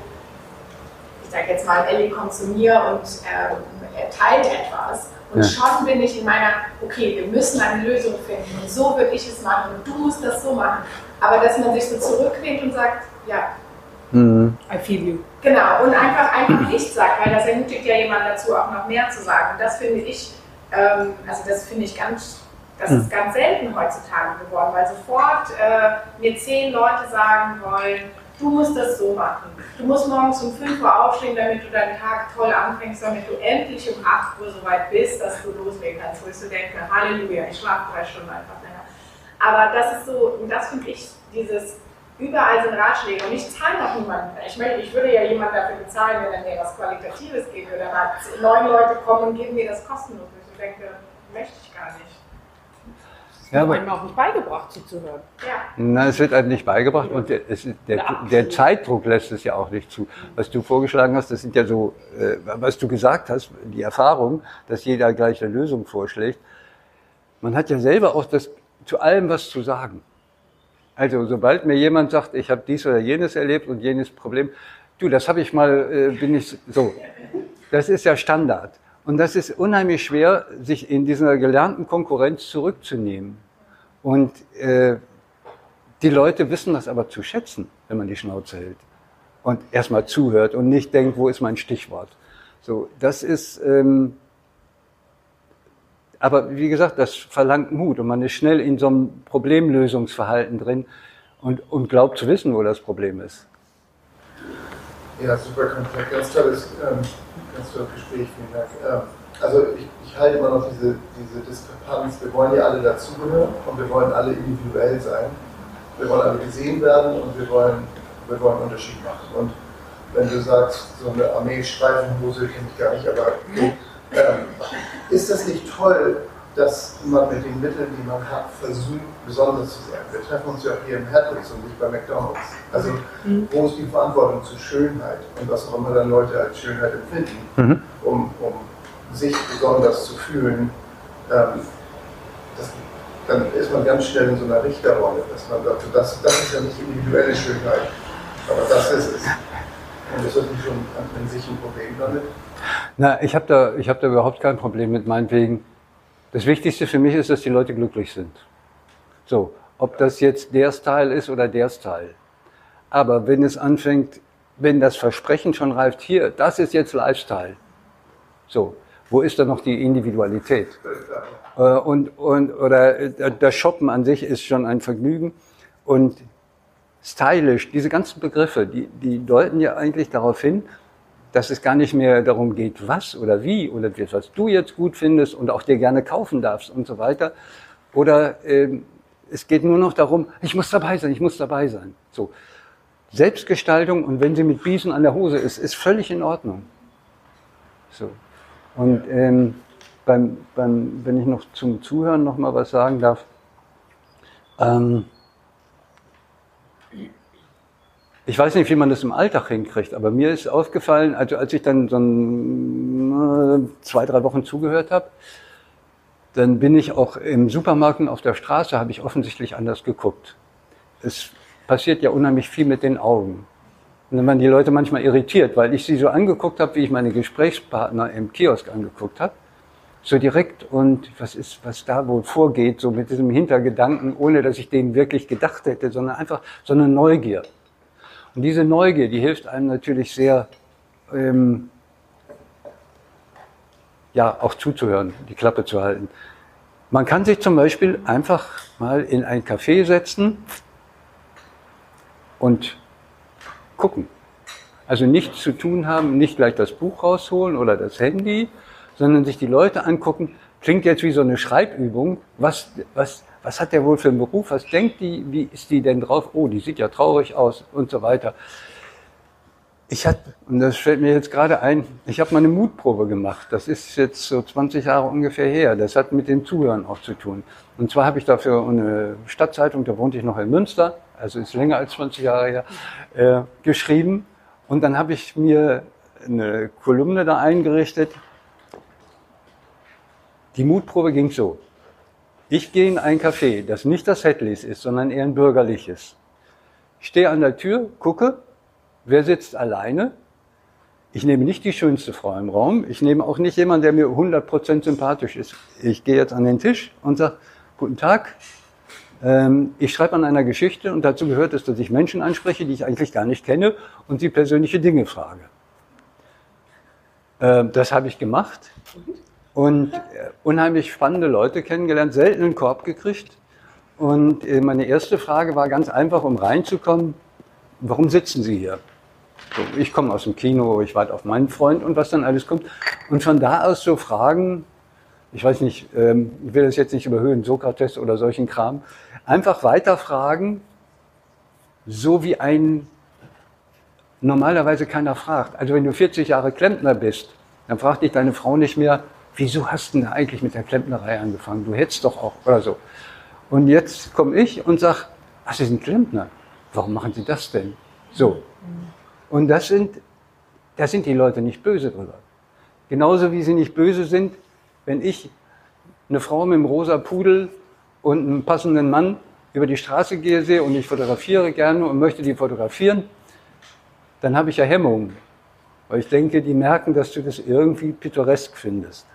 ich sage jetzt mal, Ellie kommt zu mir und äh, er teilt etwas. Und ja. schon bin ich in meiner, okay, wir müssen eine Lösung finden und so würde ich es machen und du musst das so machen. Aber dass man sich so zurücklehnt und sagt, ja, mhm. I feel you. Genau, und einfach, einfach nicht sagt, weil das ermutigt ja jemand dazu, auch noch mehr zu sagen. Und das finde ich, ähm, also das finde ich ganz, das ist mhm. ganz selten heutzutage geworden, weil sofort äh, mir zehn Leute sagen wollen, du musst das so machen. Du musst morgens um 5 Uhr aufstehen, damit du deinen Tag toll anfängst, damit du endlich um 8 Uhr so weit bist, dass du loslegen kannst. Wo ich so denke, Halleluja, ich schlafe drei Stunden einfach länger. Aber das ist so, und das finde ich, dieses überall sind Ratschläge und ich zahle noch niemanden. Ich, meine, ich würde ja jemanden dafür bezahlen, wenn er mir was Qualitatives geben würde. Neun Leute kommen und geben mir das kostenlos. Ich denke, möchte ich gar nicht. Ja, aber einem auch nicht beigebracht, zuzuhören. Ja. Na, es wird einem nicht beigebracht und der, es, der, der, Zeitdruck lässt es ja auch nicht zu. Was du vorgeschlagen hast, das sind ja so, äh, was du gesagt hast, die Erfahrung, dass jeder gleich eine Lösung vorschlägt. Man hat ja selber auch das, zu allem was zu sagen. Also sobald mir jemand sagt, ich habe dies oder jenes erlebt und jenes Problem, du, das habe ich mal, äh, bin ich so. Das ist ja Standard. Und das ist unheimlich schwer, sich in dieser gelernten Konkurrenz zurückzunehmen. Und äh, die Leute wissen das aber zu schätzen, wenn man die Schnauze hält und erstmal zuhört und nicht denkt, wo ist mein Stichwort. So, das ist, ähm, aber wie gesagt, das verlangt Mut und man ist schnell in so einem Problemlösungsverhalten drin und, und glaubt zu wissen, wo das Problem ist. Ja, super ganz tolles ähm, ganz tolles Gespräch, vielen Dank. Ähm, also ich, ich, halte immer noch diese, diese Diskrepanz, wir wollen ja alle dazugehören und wir wollen alle individuell sein. Wir wollen alle gesehen werden und wir wollen, wir wollen einen Unterschied machen. Und wenn du sagst, so eine Armee-Streifenhose kenne ich gar nicht, aber ähm, ist das nicht toll, dass man mit den Mitteln, die man hat, versucht, besonders zu sein. Wir treffen uns ja auch hier im Hertwitz und nicht bei McDonalds. Also, mhm. wo ist die Verantwortung zur Schönheit und was auch immer dann Leute als Schönheit empfinden, mhm. um, um sich besonders zu fühlen? Ähm, das, dann ist man ganz schnell in so einer Richterrolle, dass man sagt, das, das ist ja nicht individuelle Schönheit, aber das ist es. Und ist das nicht schon an sich ein Problem damit? Na, ich habe da, hab da überhaupt kein Problem mit, meinetwegen das Wichtigste für mich ist, dass die Leute glücklich sind. So, ob das jetzt der Style ist oder der Style. Aber wenn es anfängt, wenn das Versprechen schon reift, hier, das ist jetzt Lifestyle. So, wo ist da noch die Individualität? Äh, und, und, oder äh, das Shoppen an sich ist schon ein Vergnügen. Und stylisch, diese ganzen Begriffe, die, die deuten ja eigentlich darauf hin, dass es gar nicht mehr darum geht, was oder wie oder was du jetzt gut findest und auch dir gerne kaufen darfst und so weiter. Oder ähm, es geht nur noch darum, ich muss dabei sein, ich muss dabei sein. So. Selbstgestaltung und wenn sie mit Biesen an der Hose ist, ist völlig in Ordnung. So. Und ähm, beim, beim, wenn ich noch zum Zuhören noch mal was sagen darf, ähm, ich weiß nicht, wie man das im Alltag hinkriegt, aber mir ist aufgefallen, also als ich dann so ein, zwei, drei Wochen zugehört habe, dann bin ich auch im Supermarkt und auf der Straße, habe ich offensichtlich anders geguckt. Es passiert ja unheimlich viel mit den Augen. Und dann waren die Leute manchmal irritiert, weil ich sie so angeguckt habe, wie ich meine Gesprächspartner im Kiosk angeguckt habe. So direkt und was ist, was da wohl vorgeht, so mit diesem Hintergedanken, ohne dass ich den wirklich gedacht hätte, sondern einfach so eine Neugier. Und diese Neugier, die hilft einem natürlich sehr, ähm, ja, auch zuzuhören, die Klappe zu halten. Man kann sich zum Beispiel einfach mal in ein Café setzen und gucken. Also nichts zu tun haben, nicht gleich das Buch rausholen oder das Handy, sondern sich die Leute angucken. Klingt jetzt wie so eine Schreibübung. Was, was, was hat der wohl für einen Beruf, was denkt die, wie ist die denn drauf, oh, die sieht ja traurig aus und so weiter. Ich hatte, und das fällt mir jetzt gerade ein, ich habe mal eine Mutprobe gemacht. Das ist jetzt so 20 Jahre ungefähr her. Das hat mit dem Zuhören auch zu tun. Und zwar habe ich dafür eine Stadtzeitung, da wohnte ich noch in Münster, also ist länger als 20 Jahre her, äh, geschrieben. Und dann habe ich mir eine Kolumne da eingerichtet. Die Mutprobe ging so. Ich gehe in ein Café, das nicht das Hedleys ist, sondern eher ein bürgerliches. Ich stehe an der Tür, gucke, Wer sitzt alleine? Ich nehme nicht die schönste Frau im Raum. Ich nehme auch nicht jemanden, der mir 100% sympathisch ist. Ich gehe jetzt an den Tisch und sage, guten Tag. Ähm, ich schreibe an einer Geschichte und dazu gehört es, dass ich Menschen anspreche, die ich eigentlich gar nicht kenne und sie persönliche Dinge frage. Ähm, das habe ich gemacht und äh, unheimlich spannende Leute kennengelernt, selten einen Korb gekriegt. Und äh, meine erste Frage war ganz einfach, um reinzukommen, warum sitzen Sie hier? So, ich komme aus dem Kino, ich warte auf meinen Freund und was dann alles kommt. Und von da aus so Fragen, ich weiß nicht, ähm, ich will das jetzt nicht überhöhen, Sokrates oder solchen Kram, einfach weiter fragen, so wie ein normalerweise keiner fragt. Also wenn du 40 Jahre Klempner bist, dann fragt dich deine Frau nicht mehr, wieso hast du denn eigentlich mit der Klempnerei angefangen? Du hättest doch auch, oder so. Und jetzt komme ich und sage, ach, Sie sind Klempner. Warum machen Sie das denn? So. Und das sind, da sind die Leute nicht böse drüber. Genauso wie sie nicht böse sind, wenn ich eine Frau mit einem rosa Pudel und einem passenden Mann über die Straße gehe sehe und ich fotografiere gerne und möchte die fotografieren, dann habe ich ja Hemmungen. Weil ich denke, die merken, dass du das irgendwie pittoresk findest.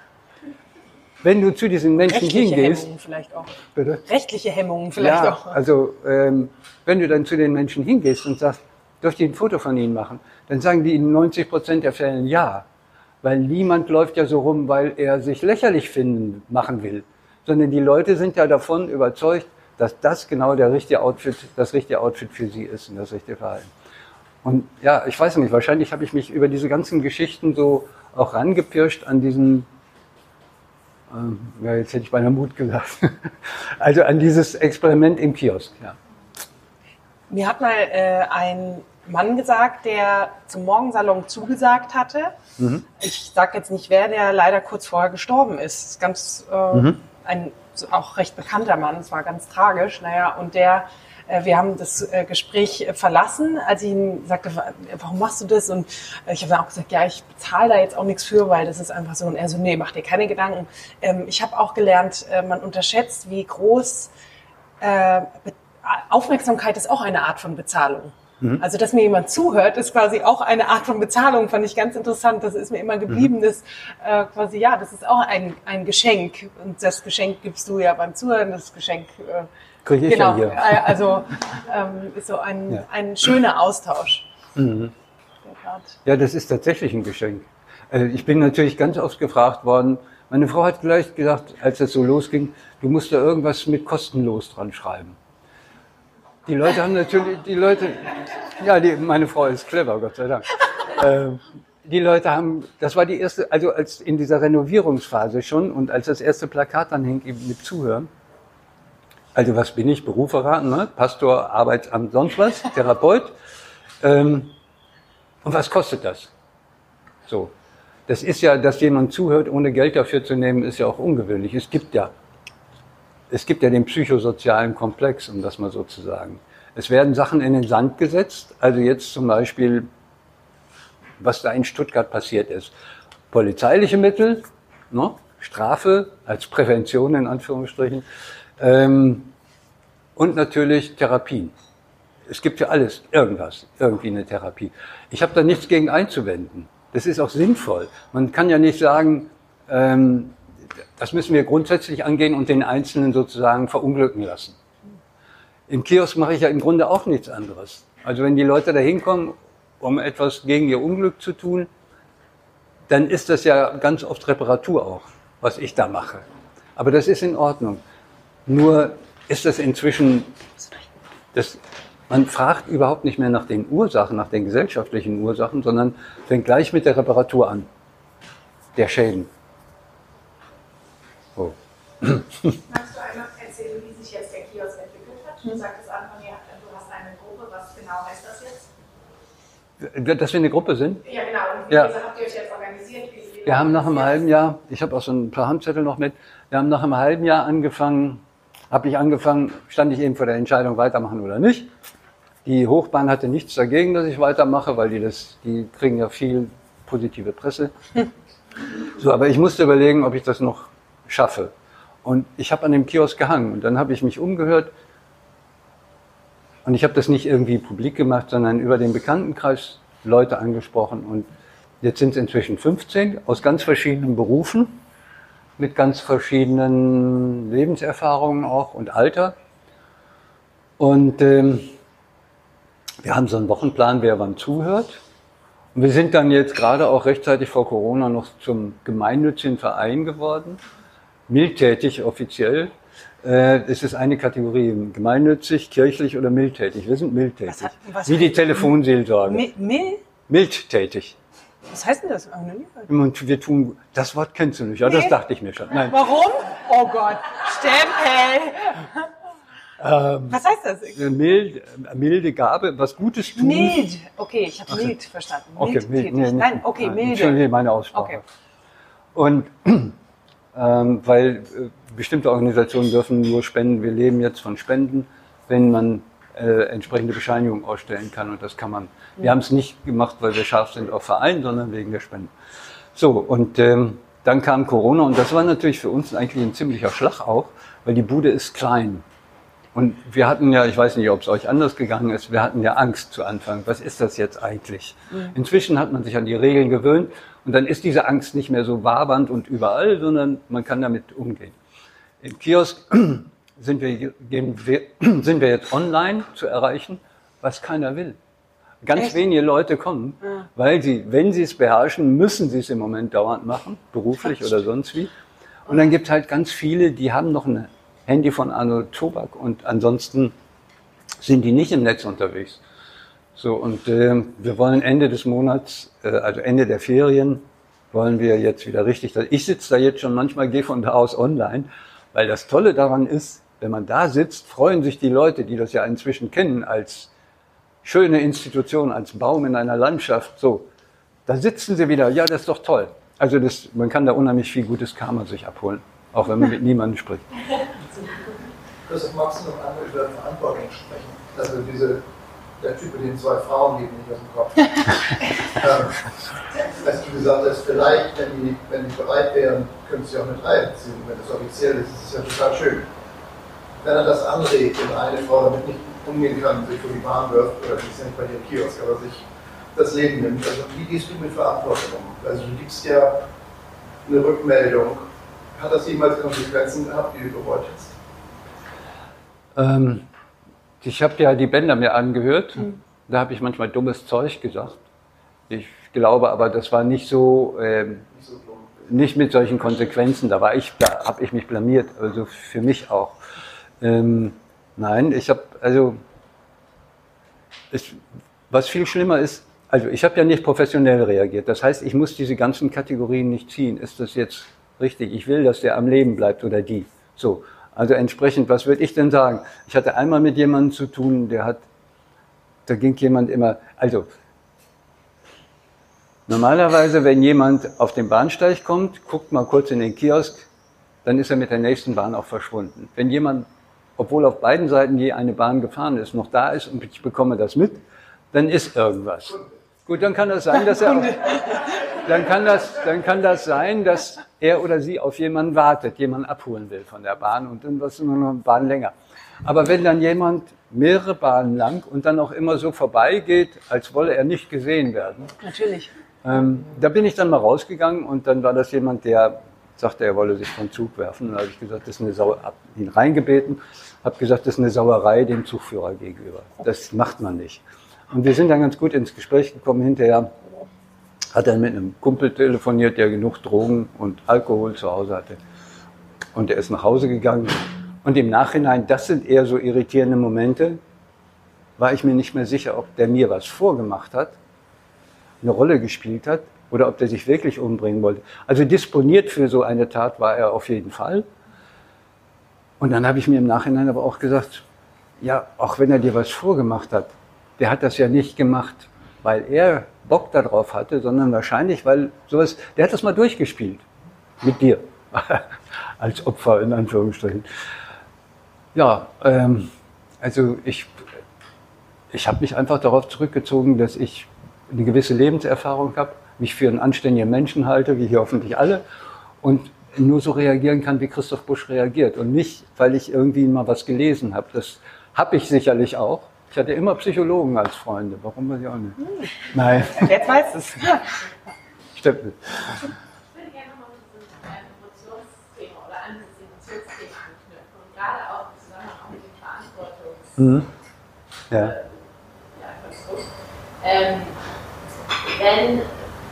Wenn du zu diesen Menschen Rechtliche hingehst, Hemmungen vielleicht auch. bitte? Rechtliche Hemmungen vielleicht ja, auch. also ähm, wenn du dann zu den Menschen hingehst und sagst, dürft ihr ein Foto von ihnen machen, dann sagen die in 90 Prozent der Fällen ja. Weil niemand läuft ja so rum, weil er sich lächerlich finden, machen will. Sondern die Leute sind ja davon überzeugt, dass das genau der richtige Outfit, das richtige Outfit für sie ist und das richtige Verhalten. Und ja, ich weiß nicht, wahrscheinlich habe ich mich über diese ganzen Geschichten so auch rangepirscht an diesen, ähm, ja, jetzt hätte ich beinahe Mut gesagt, [laughs] also an dieses Experiment im Kiosk, ja. Mir hat mal äh, ein Mann gesagt, der zum Morgensalon zugesagt hatte. Mhm. Ich sage jetzt nicht wer, der leider kurz vorher gestorben ist. Das ist ganz äh, Mhm. ein auch recht bekannter Mann. Es war ganz tragisch. Naja, und der, wir haben das äh, Gespräch äh, verlassen, als ich ihm sagte, wa- warum machst du das? Und äh, ich habe dann auch gesagt, ja, ich bezahle da jetzt auch nichts für, weil das ist einfach so. Und er so, nee, mach dir keine Gedanken. Ähm, ich habe auch gelernt, äh, man unterschätzt, wie groß äh, Aufmerksamkeit ist auch eine Art von Bezahlung. Also, dass mir jemand zuhört, ist quasi auch eine Art von Bezahlung, fand ich ganz interessant. Das ist mir immer geblieben, dass äh, quasi, ja, das ist auch ein, ein Geschenk. Und das Geschenk gibst du ja beim Zuhören, das Geschenk, äh, Krieg ich genau, ja hier. äh, also ähm, so ein, Ja. ein schöner Austausch. Grad- Ja, das ist tatsächlich ein Geschenk. Also ich bin natürlich ganz oft gefragt worden. Meine Frau hat gleich gesagt, als das so losging, du musst da irgendwas mit kostenlos dran schreiben. Die Leute haben natürlich, die Leute, ja, die, meine Frau ist clever, Gott sei Dank. Ähm, die Leute haben, das war die erste, also als in dieser Renovierungsphase schon und als das erste Plakat dann hing eben mit Zuhören. Also was bin ich? Beruf verraten, ne? Pastor, Arbeitsamt, sonst was, [laughs] Therapeut. Ähm, und was kostet das? So. Das ist ja, dass jemand zuhört, ohne Geld dafür zu nehmen, ist ja auch ungewöhnlich. Es gibt ja, es gibt ja den psychosozialen Komplex, um das mal so zu sagen. Es werden Sachen in den Sand gesetzt. Also jetzt zum Beispiel, was da in Stuttgart passiert ist. Polizeiliche Mittel, ne? Strafe als Prävention in Anführungsstrichen. Ähm, und natürlich Therapien. Es gibt für alles irgendwas, irgendwie eine Therapie. Ich habe da nichts gegen einzuwenden. Das ist auch sinnvoll. Man kann ja nicht sagen, ähm, das müssen wir grundsätzlich angehen und den Einzelnen sozusagen verunglücken lassen. Im Kiosk mache ich ja im Grunde auch nichts anderes. Also wenn die Leute da hinkommen, um etwas gegen ihr Unglück zu tun, dann ist das ja ganz oft Reparatur auch, was ich da mache. Aber das ist in Ordnung. Nur ist das inzwischen, das, man fragt überhaupt nicht mehr nach den Ursachen, nach den gesellschaftlichen Ursachen, sondern fängt gleich mit der Reparatur an. Der Schäden. Oh. Magst du einmal erzählen, wie sich jetzt Du sagtest Anfang, du hast eine Gruppe. Was genau heißt das jetzt? Dass wir eine Gruppe sind? Ja, genau. Und wie Ja. habt ihr euch jetzt organisiert? Wir haben nach einem halben Jahr, ich habe auch so ein paar Handzettel noch mit, wir haben nach einem halben Jahr angefangen, habe ich angefangen, stand ich eben vor der Entscheidung, weitermachen oder nicht. Die Hochbahn hatte nichts dagegen, dass ich weitermache, weil die das, die kriegen ja viel positive Presse. [laughs] So, aber ich musste überlegen, ob ich das noch schaffe. Und ich habe an dem Kiosk gehangen und dann habe ich mich umgehört und ich habe das nicht irgendwie publik gemacht, sondern über den Bekanntenkreis Leute angesprochen und jetzt sind es inzwischen 15 aus ganz verschiedenen Berufen, mit ganz verschiedenen Lebenserfahrungen auch und Alter. Und ähm, wir haben so einen Wochenplan, wer wann zuhört. Und wir sind dann jetzt gerade auch rechtzeitig vor Corona noch zum gemeinnützigen Verein geworden. Mildtätig offiziell. Äh, es ist eine Kategorie, gemeinnützig, kirchlich oder mildtätig. Wir sind mildtätig. Was hat- was Wie die Telefonseelsorge. Mi- Mil? Mildtätig. Was heißt denn das? Und wir tun, das Wort kennst du nicht, ja, das Nee. dachte ich mir schon. Nein, Warum? Oh Gott. Stempel. Ähm. Was heißt das? eine mild, äh, milde Gabe, was Gutes tun. Mild. Okay, ich habe mild verstanden. Okay, Mild mild, tätig. nee, nee, Nein, okay, milde. Entschuldige meine Aussprache. Okay. Und [clears throat] ähm, weil äh, bestimmte Organisationen dürfen nur spenden, wir leben jetzt von Spenden, wenn man äh, entsprechende Bescheinigungen ausstellen kann und das kann man. Wir haben es nicht gemacht, weil wir scharf sind auf Verein, sondern wegen der Spenden. So, und ähm, dann kam Corona und das war natürlich für uns eigentlich ein ziemlicher Schlag auch, weil die Bude ist klein. Und wir hatten ja, ich weiß nicht, ob es euch anders gegangen ist, wir hatten ja Angst zu Anfang. Was ist das jetzt eigentlich? Inzwischen hat man sich an die Regeln gewöhnt und dann ist diese Angst nicht mehr so wabernd und überall, sondern man kann damit umgehen. Im Kiosk sind wir, gehen wir, [clears throat] sind wir jetzt online zu erreichen, was keiner will. Ganz Echt? wenige Leute kommen, weil sie, wenn sie es beherrschen, müssen sie es im Moment dauernd machen, beruflich oder sonst wie. Und dann gibt es halt ganz viele, die haben noch ein Handy von Arnold Tobak und ansonsten sind die nicht im Netz unterwegs. So, und äh, wir wollen Ende des Monats, äh, also Ende der Ferien, wollen wir jetzt wieder richtig. Ich sitze da jetzt schon manchmal, gehe von da aus online, weil das Tolle daran ist, wenn man da sitzt, freuen sich die Leute, die das ja inzwischen kennen, als schöne Institution, als Baum in einer Landschaft. So, da sitzen sie wieder. Ja, das ist doch toll. Also das, man kann da unheimlich viel gutes Karma sich abholen, auch wenn man mit niemandem spricht. [laughs] Christoph, magst du noch einmal über Verantwortung sprechen? Also diese, der Typ mit den zwei Frauen geht mir nicht aus dem Kopf. [laughs] ähm, als du gesagt hast, vielleicht, wenn die, wenn die bereit wären, können sie auch mit reinziehen, wenn das offiziell ist, ist ja total schön. Wenn er das anregt und eine Frau damit nicht umgehen kann, sich vor die Bahn wirft, oder die ist ja nicht bei dir im Kiosk, aber sich das Leben nimmt, also wie gehst du mit Verantwortung um? Also du gibst ja eine Rückmeldung. Hat das jemals Konsequenzen gehabt, die du bereut hast? Ähm, ich habe ja die Bänder mir angehört. Da habe ich manchmal dummes Zeug gesagt. Ich glaube aber, das war nicht so, ähm, Nicht so dumm. nicht mit solchen Konsequenzen. Da war ich, da habe ich mich blamiert. Also für mich auch. Ähm, nein, ich habe also, es, was viel schlimmer ist, also ich habe ja nicht professionell reagiert. Das heißt, ich muss diese ganzen Kategorien nicht ziehen. Ist das jetzt richtig? Ich will, dass der am Leben bleibt oder die. So. Also entsprechend, was würde ich denn sagen? Ich hatte einmal mit jemandem zu tun, der hat, da ging jemand immer, also normalerweise, wenn jemand auf den Bahnsteig kommt, guckt mal kurz in den Kiosk, dann ist er mit der nächsten Bahn auch verschwunden. Wenn jemand, obwohl auf beiden Seiten je eine Bahn gefahren ist, noch da ist und ich bekomme das mit, dann ist irgendwas. Gut, dann kann das sein, dass er auch, dann kann das, dann kann das sein, dass er oder sie auf jemanden wartet, jemanden abholen will von der Bahn und dann was nur noch eine Bahn länger. Aber wenn dann jemand mehrere Bahnen lang und dann auch immer so vorbeigeht, als wolle er nicht gesehen werden, Natürlich. ähm, da bin ich dann mal rausgegangen und dann war das jemand, der sagte, er wolle sich vom Zug werfen. Und da habe ich gesagt, das ist eine Sauerei, hab ihn reingebeten, habe gesagt, das ist eine Sauerei dem Zugführer gegenüber. Das macht man nicht. Und wir sind dann ganz gut ins Gespräch gekommen. Hinterher hat er mit einem Kumpel telefoniert, der genug Drogen und Alkohol zu Hause hatte. Und er ist nach Hause gegangen. Und im Nachhinein, das sind eher so irritierende Momente, war ich mir nicht mehr sicher, ob der mir was vorgemacht hat eine Rolle gespielt hat oder ob der sich wirklich umbringen wollte. Also disponiert für so eine Tat war er auf jeden Fall. Und dann habe ich mir im Nachhinein aber auch gesagt, ja, auch wenn er dir was vorgemacht hat, der hat das ja nicht gemacht, weil er Bock darauf hatte, sondern wahrscheinlich, weil sowas, der hat das mal durchgespielt. Mit dir. [laughs] Als Opfer in Anführungsstrichen. Ja, ähm, also ich, ich habe mich einfach darauf zurückgezogen, dass ich eine gewisse Lebenserfahrung habe, mich für einen anständigen Menschen halte, wie hier hoffentlich alle, und nur so reagieren kann, wie Christoph Busch reagiert. Und nicht, weil ich irgendwie mal was gelesen habe. Das habe ich sicherlich auch. Ich hatte immer Psychologen als Freunde. Warum weiß ich auch nicht. Hm. Nein. Jetzt weiß es. [laughs] Stimmt. Mhm. Ja. Ähm, wenn,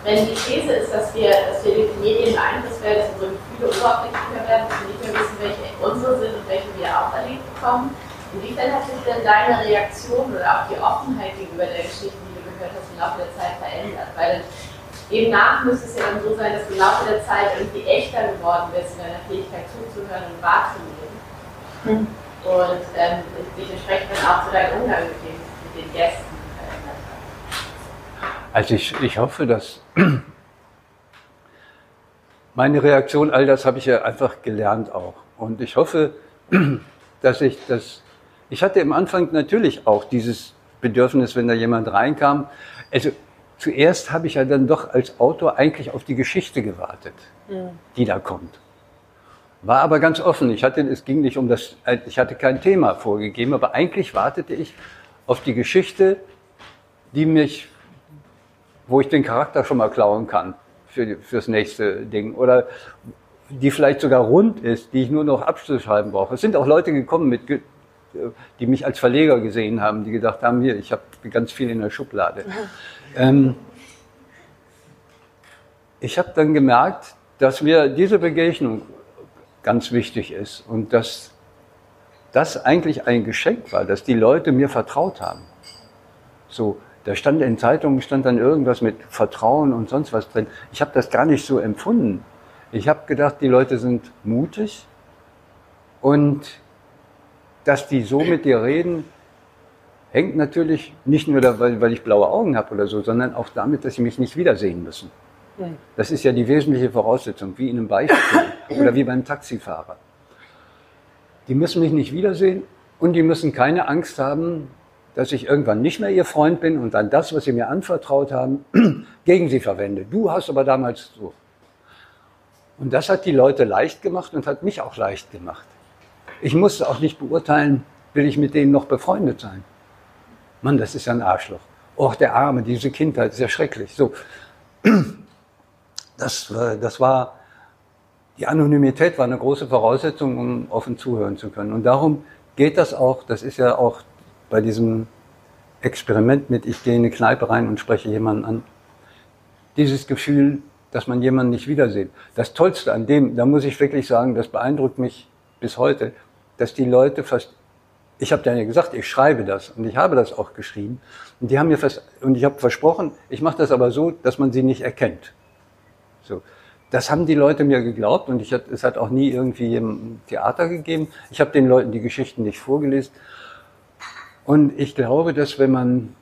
wenn die These ist, dass wir, dass wir durch die Medien beeinflusst werden, dass unsere Gefühle oberflächlicher werden, dass wir nicht mehr wissen, welche unsere sind und welche wir auch erlebt bekommen, inwiefern hat sich denn deine Reaktion oder auch die Offenheit gegenüber der Geschichte, die du gehört hast, im Laufe der Zeit verändert? Weil eben nach müsste es ja dann so sein, dass du im Laufe der Zeit irgendwie echter geworden bist in deiner Fähigkeit zuzuhören und wahrzunehmen. Hm und ähm, sich entsprechend dann auch zu deinem Umgang mit den, mit den Gästen. Also ich, ich hoffe, dass [clears throat] meine Reaktion, all das habe ich ja einfach gelernt auch. Und ich hoffe, [clears throat] dass ich das, ich hatte im Anfang natürlich auch dieses Bedürfnis, wenn da jemand reinkam. Also zuerst habe ich ja dann doch als Autor eigentlich auf die Geschichte gewartet, mhm. die da kommt. War aber ganz offen. Ich hatte, es ging nicht um das, ich hatte kein Thema vorgegeben, aber eigentlich wartete ich auf die Geschichte, die mich, wo ich den Charakter schon mal klauen kann für, fürs nächste Ding oder die vielleicht sogar rund ist, die ich nur noch Abschluss schreiben brauche. Es sind auch Leute gekommen, mit, die mich als Verleger gesehen haben, die gedacht haben, hier, ich habe ganz viel in der Schublade. [laughs] Ähm, ich habe dann gemerkt, dass mir diese Begegnung ganz wichtig ist und dass das eigentlich ein Geschenk war, dass die Leute mir vertraut haben. So, da stand in Zeitungen stand dann irgendwas mit Vertrauen und sonst was drin. Ich habe das gar nicht so empfunden. Ich habe gedacht, die Leute sind mutig und dass die so mit dir reden, hängt natürlich nicht nur, da, weil, weil ich blaue Augen habe oder so, sondern auch damit, dass sie mich nicht wiedersehen müssen. Das ist ja die wesentliche Voraussetzung, wie in einem Beispiel [coughs] oder wie beim Taxifahrer. Die müssen mich nicht wiedersehen und die müssen keine Angst haben, dass ich irgendwann nicht mehr ihr Freund bin und dann das, was sie mir anvertraut haben, [clears throat] gegen sie verwende. Du hast aber damals so. Und das hat die Leute leicht gemacht und hat mich auch leicht gemacht. Ich musste auch nicht beurteilen, will ich mit denen noch befreundet sein. Mann, das ist ja ein Arschloch. Och, der Arme, diese Kindheit ist ja schrecklich. So. Das, das war, die Anonymität war eine große Voraussetzung, um offen zuhören zu können. Und darum geht das auch, das ist ja auch bei diesem Experiment mit, ich gehe in eine Kneipe rein und spreche jemanden an. Dieses Gefühl, dass man jemanden nicht wiedersieht. Das Tollste an dem, da muss ich wirklich sagen, das beeindruckt mich bis heute, dass die Leute fast, ich habe ja gesagt, ich schreibe das und ich habe das auch geschrieben und die haben mir fast, und ich habe versprochen, ich mache das aber so, dass man sie nicht erkennt. So. Das haben die Leute mir geglaubt und ich, es hat auch nie irgendwie ein Theater gegeben. Ich habe den Leuten die Geschichten nicht vorgelesen. Und ich glaube, dass wenn man,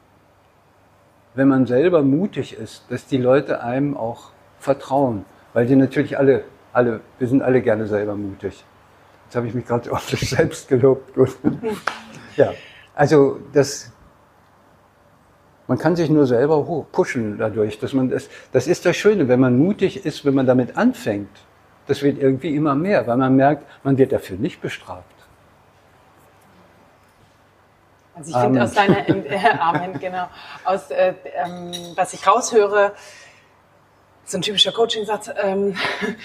wenn man selber mutig ist, dass die Leute einem auch vertrauen. Weil die natürlich alle, alle, wir sind alle gerne selber mutig. Jetzt habe ich mich gerade [laughs] sich selbst gelobt. Gut. [laughs] Ja, also das, man kann sich nur selber pushen dadurch. Dass man das, das ist das Schöne, wenn man mutig ist, wenn man damit anfängt. Das wird irgendwie immer mehr, weil man merkt, man wird dafür nicht bestraft. Also ich finde aus deiner äh, [laughs] Amen, genau, aus äh, ähm, was ich raushöre, so ein typischer Coaching-Satz, ähm,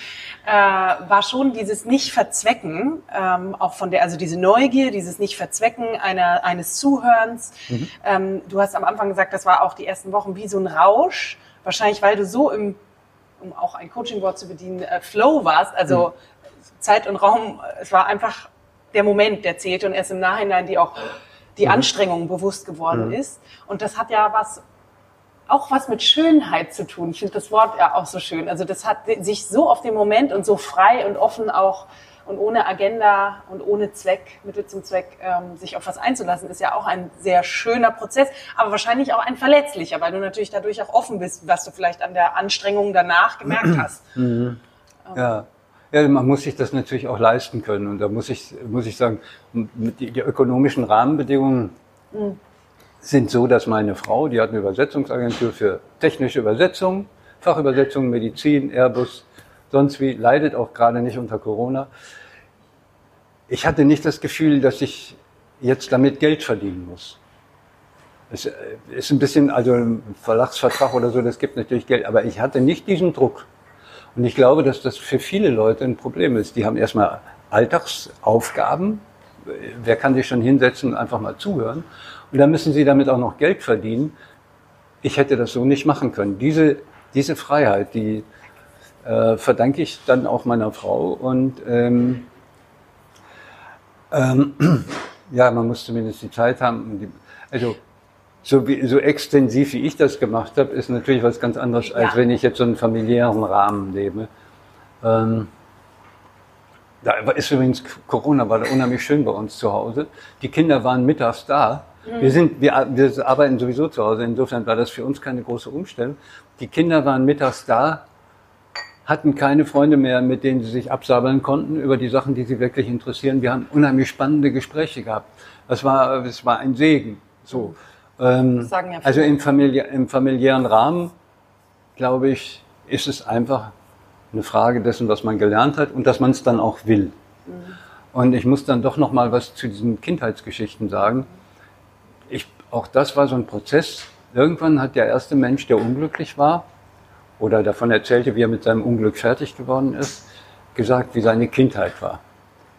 [laughs] äh, war schon dieses Nicht-Verzwecken, ähm, auch von der, also diese Neugier, dieses Nicht-Verzwecken einer, eines Zuhörens. Mhm. Ähm, du hast am Anfang gesagt, das war auch die ersten Wochen wie so ein Rausch, wahrscheinlich weil du so im, um auch ein Coaching-Wort zu bedienen, äh, Flow warst, also mhm. Zeit und Raum, es war einfach der Moment, der zählte und erst im Nachhinein die auch die mhm. Anstrengung bewusst geworden mhm. ist. Und das hat ja was auch was mit Schönheit zu tun. Ich finde das Wort ja auch so schön. Also das hat sich so auf den Moment und so frei und offen auch und ohne Agenda und ohne Zweck, Mittel zum Zweck, ähm, sich auf was einzulassen, ist ja auch ein sehr schöner Prozess, aber wahrscheinlich auch ein verletzlicher, weil du natürlich dadurch auch offen bist, was du vielleicht an der Anstrengung danach gemerkt [clears throat] hast. Mhm. Ja. Ja, man muss sich das natürlich auch leisten können. Und da muss ich, muss ich sagen, die, die ökonomischen Rahmenbedingungen mhm. sind so, dass meine Frau, die hat eine Übersetzungsagentur für technische Übersetzung, Fachübersetzung, Medizin, Airbus, sonst wie, leidet auch gerade nicht unter Corona. Ich hatte nicht das Gefühl, dass ich jetzt damit Geld verdienen muss. Es äh, ist ein bisschen, also ein Verlagsvertrag oder so, das gibt natürlich Geld, aber ich hatte nicht diesen Druck. Und ich glaube, dass das für viele Leute ein Problem ist. Die haben erstmal Alltagsaufgaben. Wer kann sich schon hinsetzen und einfach mal zuhören? Und dann müssen sie damit auch noch Geld verdienen. Ich hätte das so nicht machen können. Diese, diese Freiheit, die äh, verdanke ich dann auch meiner Frau. Und ähm, ähm, [clears throat] ja, man muss zumindest die Zeit haben. also so, wie, so extensiv wie ich das gemacht habe, ist natürlich was ganz anderes, als ja. wenn ich jetzt so einen familiären Rahmen lebe. Ähm, da ist übrigens Corona war da unheimlich schön bei uns zu Hause. Die Kinder waren mittags da. Mhm. Wir sind, wir, wir arbeiten sowieso zu Hause. Insofern war das für uns keine große Umstellung. Die Kinder waren mittags da, hatten keine Freunde mehr, mit denen sie sich absabbeln konnten über die Sachen, die sie wirklich interessieren. Wir haben unheimlich spannende Gespräche gehabt. Das war, das war ein Segen. So. Ähm, ja also im, Famili im familiären Rahmen, glaube ich, ist es einfach eine Frage dessen, was man gelernt hat und dass man es dann auch will. Mhm. Und ich muss dann doch noch mal was zu diesen Kindheitsgeschichten sagen. Ich, auch das war so ein Prozess. Irgendwann hat der erste Mensch, der unglücklich war oder davon erzählte, wie er mit seinem Unglück fertig geworden ist, gesagt, wie seine Kindheit war.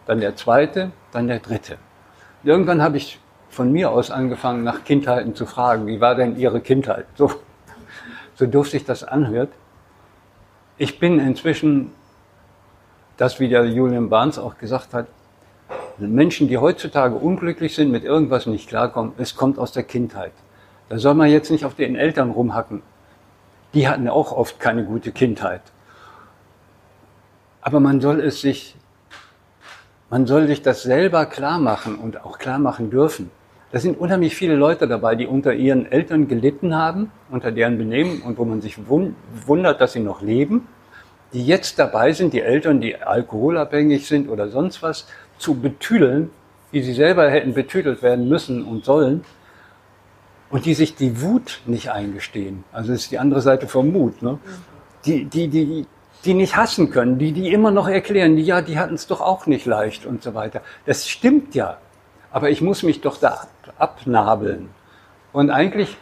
Dann der zweite, dann der dritte. Irgendwann habe ich von mir aus angefangen, nach Kindheiten zu fragen. Wie war denn Ihre Kindheit? So, so doof sich das anhört. Ich bin inzwischen, das wie der Julian Barnes auch gesagt hat, Menschen, die heutzutage unglücklich sind, mit irgendwas nicht klarkommen, es kommt aus der Kindheit. Da soll man jetzt nicht auf den Eltern rumhacken. Die hatten auch oft keine gute Kindheit. Aber man soll es sich, man soll sich das selber klar machen und auch klar machen dürfen. Da sind unheimlich viele Leute dabei, die unter ihren Eltern gelitten haben, unter deren Benehmen und wo man sich wundert, dass sie noch leben, die jetzt dabei sind, die Eltern, die alkoholabhängig sind oder sonst was, zu betüdeln, wie sie selber hätten betütelt werden müssen und sollen, und die sich die Wut nicht eingestehen. Also das ist die andere Seite vom Mut. Ne? Die, die, die, die nicht hassen können, die, die immer noch erklären, die, ja, die hatten es doch auch nicht leicht und so weiter. Das stimmt ja. Aber ich muss mich doch da abnabeln. Und eigentlich,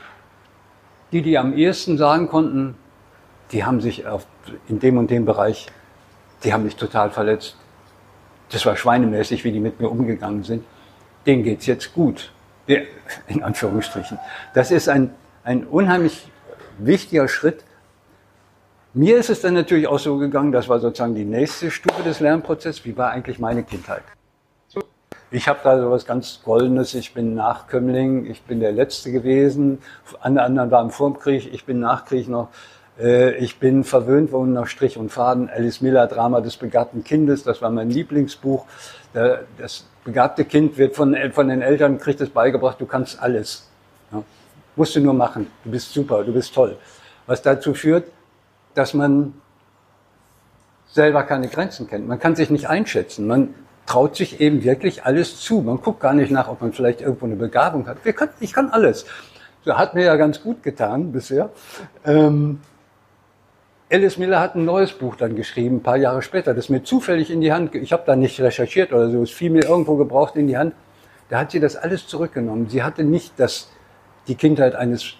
die, die am ehesten sagen konnten, die haben sich auf, in dem und dem Bereich, die haben mich total verletzt. Das war schweinemäßig, wie die mit mir umgegangen sind. Denen geht's jetzt gut. In Anführungsstrichen. Das ist ein, ein unheimlich wichtiger Schritt. Mir ist es dann natürlich auch so gegangen, das war sozusagen die nächste Stufe des Lernprozesses. Wie war eigentlich meine Kindheit? Ich habe da so was ganz Goldenes. Ich bin Nachkömmling. Ich bin der Letzte gewesen. Alle anderen waren vor dem Krieg. Ich bin nach Krieg noch. Äh, ich bin verwöhnt worden nach Strich und Faden. Alice Miller, Drama des begabten Kindes. Das war mein Lieblingsbuch. Das begabte Kind wird von, von den Eltern, kriegt es beigebracht, du kannst alles. Ja. Musst du nur machen. Du bist super, du bist toll. Was dazu führt, dass man selber keine Grenzen kennt. Man kann sich nicht einschätzen. Man traut sich eben wirklich alles zu. Man guckt gar nicht nach, ob man vielleicht irgendwo eine Begabung hat. Können, ich kann alles. Das hat mir ja ganz gut getan bisher. Ähm, Alice Miller hat ein neues Buch dann geschrieben, ein paar Jahre später, das mir zufällig in die Hand, ich habe da nicht recherchiert oder so, es fiel mir irgendwo gebraucht in die Hand. Da hat sie das alles zurückgenommen. Sie hatte nicht das, die Kindheit eines,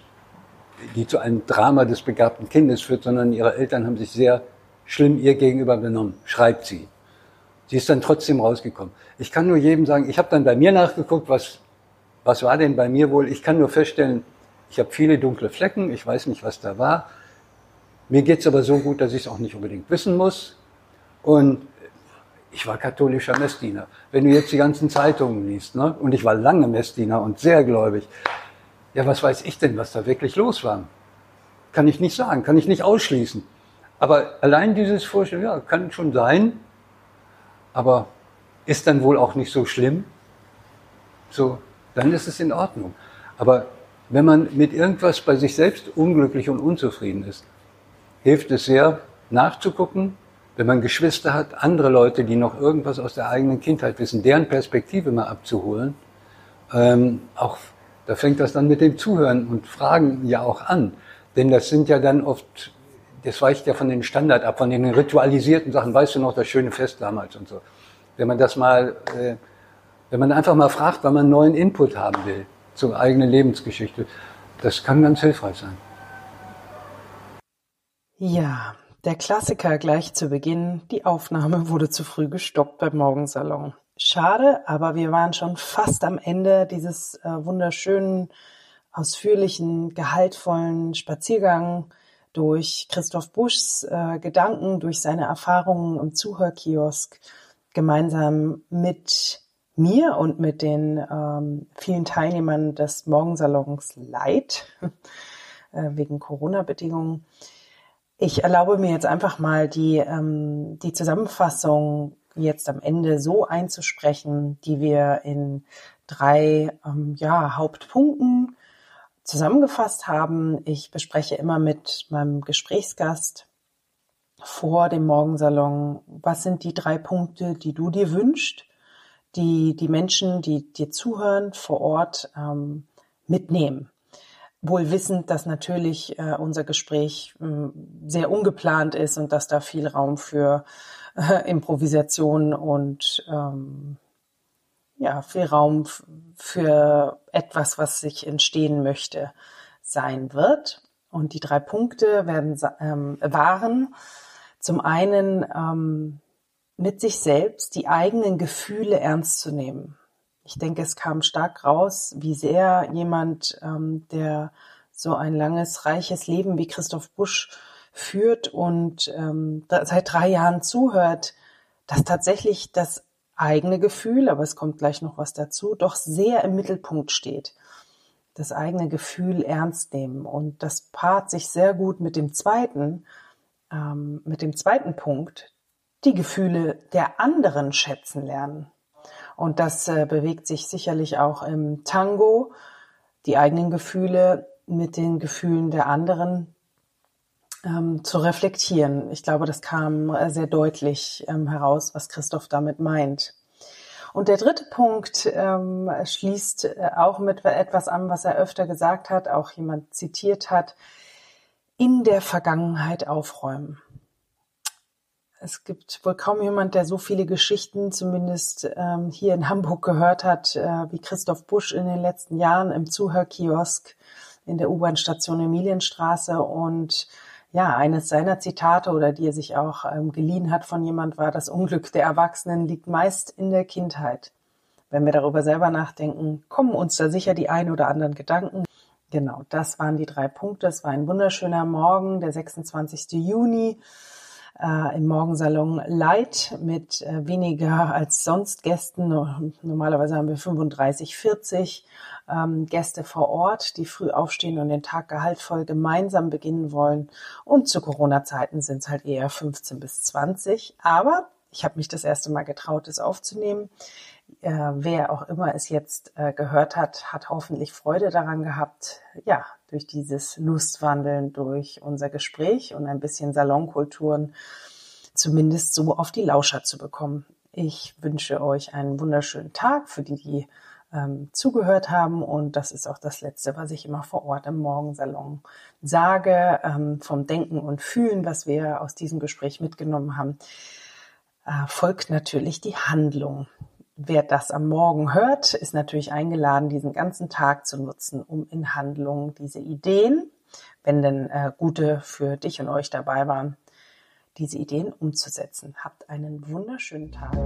die zu einem Drama des begabten Kindes führt, sondern ihre Eltern haben sich sehr schlimm ihr gegenüber benommen, schreibt sie. Sie ist dann trotzdem rausgekommen. Ich kann nur jedem sagen, ich habe dann bei mir nachgeguckt, was, was war denn bei mir wohl. Ich kann nur feststellen, ich habe viele dunkle Flecken, ich weiß nicht, was da war. Mir geht's aber so gut, dass ich es auch nicht unbedingt wissen muss. Und ich war katholischer Messdiener. Wenn du jetzt die ganzen Zeitungen liest, ne? und ich war lange Messdiener und sehr gläubig, ja, was weiß ich denn, was da wirklich los war? Kann ich nicht sagen, kann ich nicht ausschließen. Aber allein dieses Vorstellen, ja, kann schon sein, aber ist dann wohl auch nicht so schlimm. So, dann ist es in Ordnung. Aber wenn man mit irgendwas bei sich selbst unglücklich und unzufrieden ist, hilft es sehr, nachzugucken, wenn man Geschwister hat, andere Leute, die noch irgendwas aus der eigenen Kindheit wissen, deren Perspektive mal abzuholen. Ähm, auch da fängt das dann mit dem Zuhören und Fragen ja auch an. Denn das sind ja dann oft, das weicht ja von den Standard ab, von den ritualisierten Sachen. Weißt du noch, das schöne Fest damals und so. Wenn man das mal, äh, wenn man einfach mal fragt, weil man neuen Input haben will zur eigenen Lebensgeschichte, das kann ganz hilfreich sein. Ja, der Klassiker gleich zu Beginn. Die Aufnahme wurde zu früh gestoppt beim Morgensalon. Schade, aber wir waren schon fast am Ende dieses äh, wunderschönen, ausführlichen, gehaltvollen Spaziergang durch Christoph Buschs äh, Gedanken, durch seine Erfahrungen im Zuhörkiosk, gemeinsam mit mir und mit den ähm, vielen Teilnehmern des Morgensalons Light, [laughs] äh, wegen Corona-Bedingungen. Ich erlaube mir jetzt einfach mal die, ähm, die Zusammenfassung jetzt am Ende so einzusprechen, die wir in drei ähm, ja, Hauptpunkten zusammengefasst haben. Ich bespreche immer mit meinem Gesprächsgast vor dem Morgensalon, was sind die drei Punkte, die du dir wünschst, die die Menschen, die dir zuhören, vor Ort ähm, mitnehmen. Wohl wissend, dass natürlich äh, unser Gespräch äh, sehr ungeplant ist und dass da viel Raum für äh, Improvisation und ähm, ja, viel Raum für etwas, was sich entstehen möchte, sein wird. Und die drei Punkte werden ähm, waren zum einen ähm, mit sich selbst die eigenen Gefühle ernst zu nehmen. Ich denke, es kam stark raus, wie sehr jemand, ähm, der so ein langes, reiches Leben wie Christoph Busch führt und ähm, seit drei Jahren zuhört, dass tatsächlich das eigene Gefühl, aber es kommt gleich noch was dazu, doch sehr im Mittelpunkt steht. Das eigene Gefühl ernst nehmen. Und das paart sich sehr gut mit dem zweiten, ähm, mit dem zweiten Punkt, die Gefühle der anderen schätzen lernen. Und das äh, bewegt sich sicherlich auch im Tango, die eigenen Gefühle mit den Gefühlen der anderen ähm, zu reflektieren. Ich glaube, das kam äh, sehr deutlich ähm, heraus, was Christoph damit meint. Und der dritte Punkt ähm, schließt äh, auch mit etwas an, was er öfter gesagt hat, auch jemand zitiert hat, in der Vergangenheit aufräumen. Es gibt wohl kaum jemand, der so viele Geschichten, zumindest ähm, hier in Hamburg, gehört hat, äh, wie Christoph Busch in den letzten Jahren im Zuhörkiosk in der U-Bahn-Station Emilienstraße und ja, eines seiner Zitate oder die er sich auch ähm, geliehen hat von jemand war, das Unglück der Erwachsenen liegt meist in der Kindheit. Wenn wir darüber selber nachdenken, kommen uns da sicher die ein oder anderen Gedanken. Genau, das waren die drei Punkte. Es war ein wunderschöner Morgen, der 26. Juni äh, im Morgensalon Light mit äh, weniger als sonst Gästen. Normalerweise haben wir 35, 40 ähm, Gäste vor Ort, die früh aufstehen und den Tag gehaltvoll gemeinsam beginnen wollen. Und zu Corona-Zeiten sind es halt eher 15 bis 20. Aber ich habe mich das erste Mal getraut, es aufzunehmen. Äh, wer auch immer es jetzt äh, gehört hat, hat hoffentlich Freude daran gehabt, ja, durch dieses Lustwandeln, durch unser Gespräch und ein bisschen Salonkulturen zumindest so auf die Lauscher zu bekommen. Ich wünsche euch einen wunderschönen Tag für die, die ähm, zugehört haben. Und das ist auch das Letzte, was ich immer vor Ort im Morgensalon sage, ähm, vom Denken und Fühlen, was wir aus diesem Gespräch mitgenommen haben, äh, folgt natürlich die Handlung. Wer das am Morgen hört, ist natürlich eingeladen, diesen ganzen Tag zu nutzen, um in Handlung diese Ideen, wenn denn äh, gute für dich und euch dabei waren, diese Ideen umzusetzen. Habt einen wunderschönen Tag.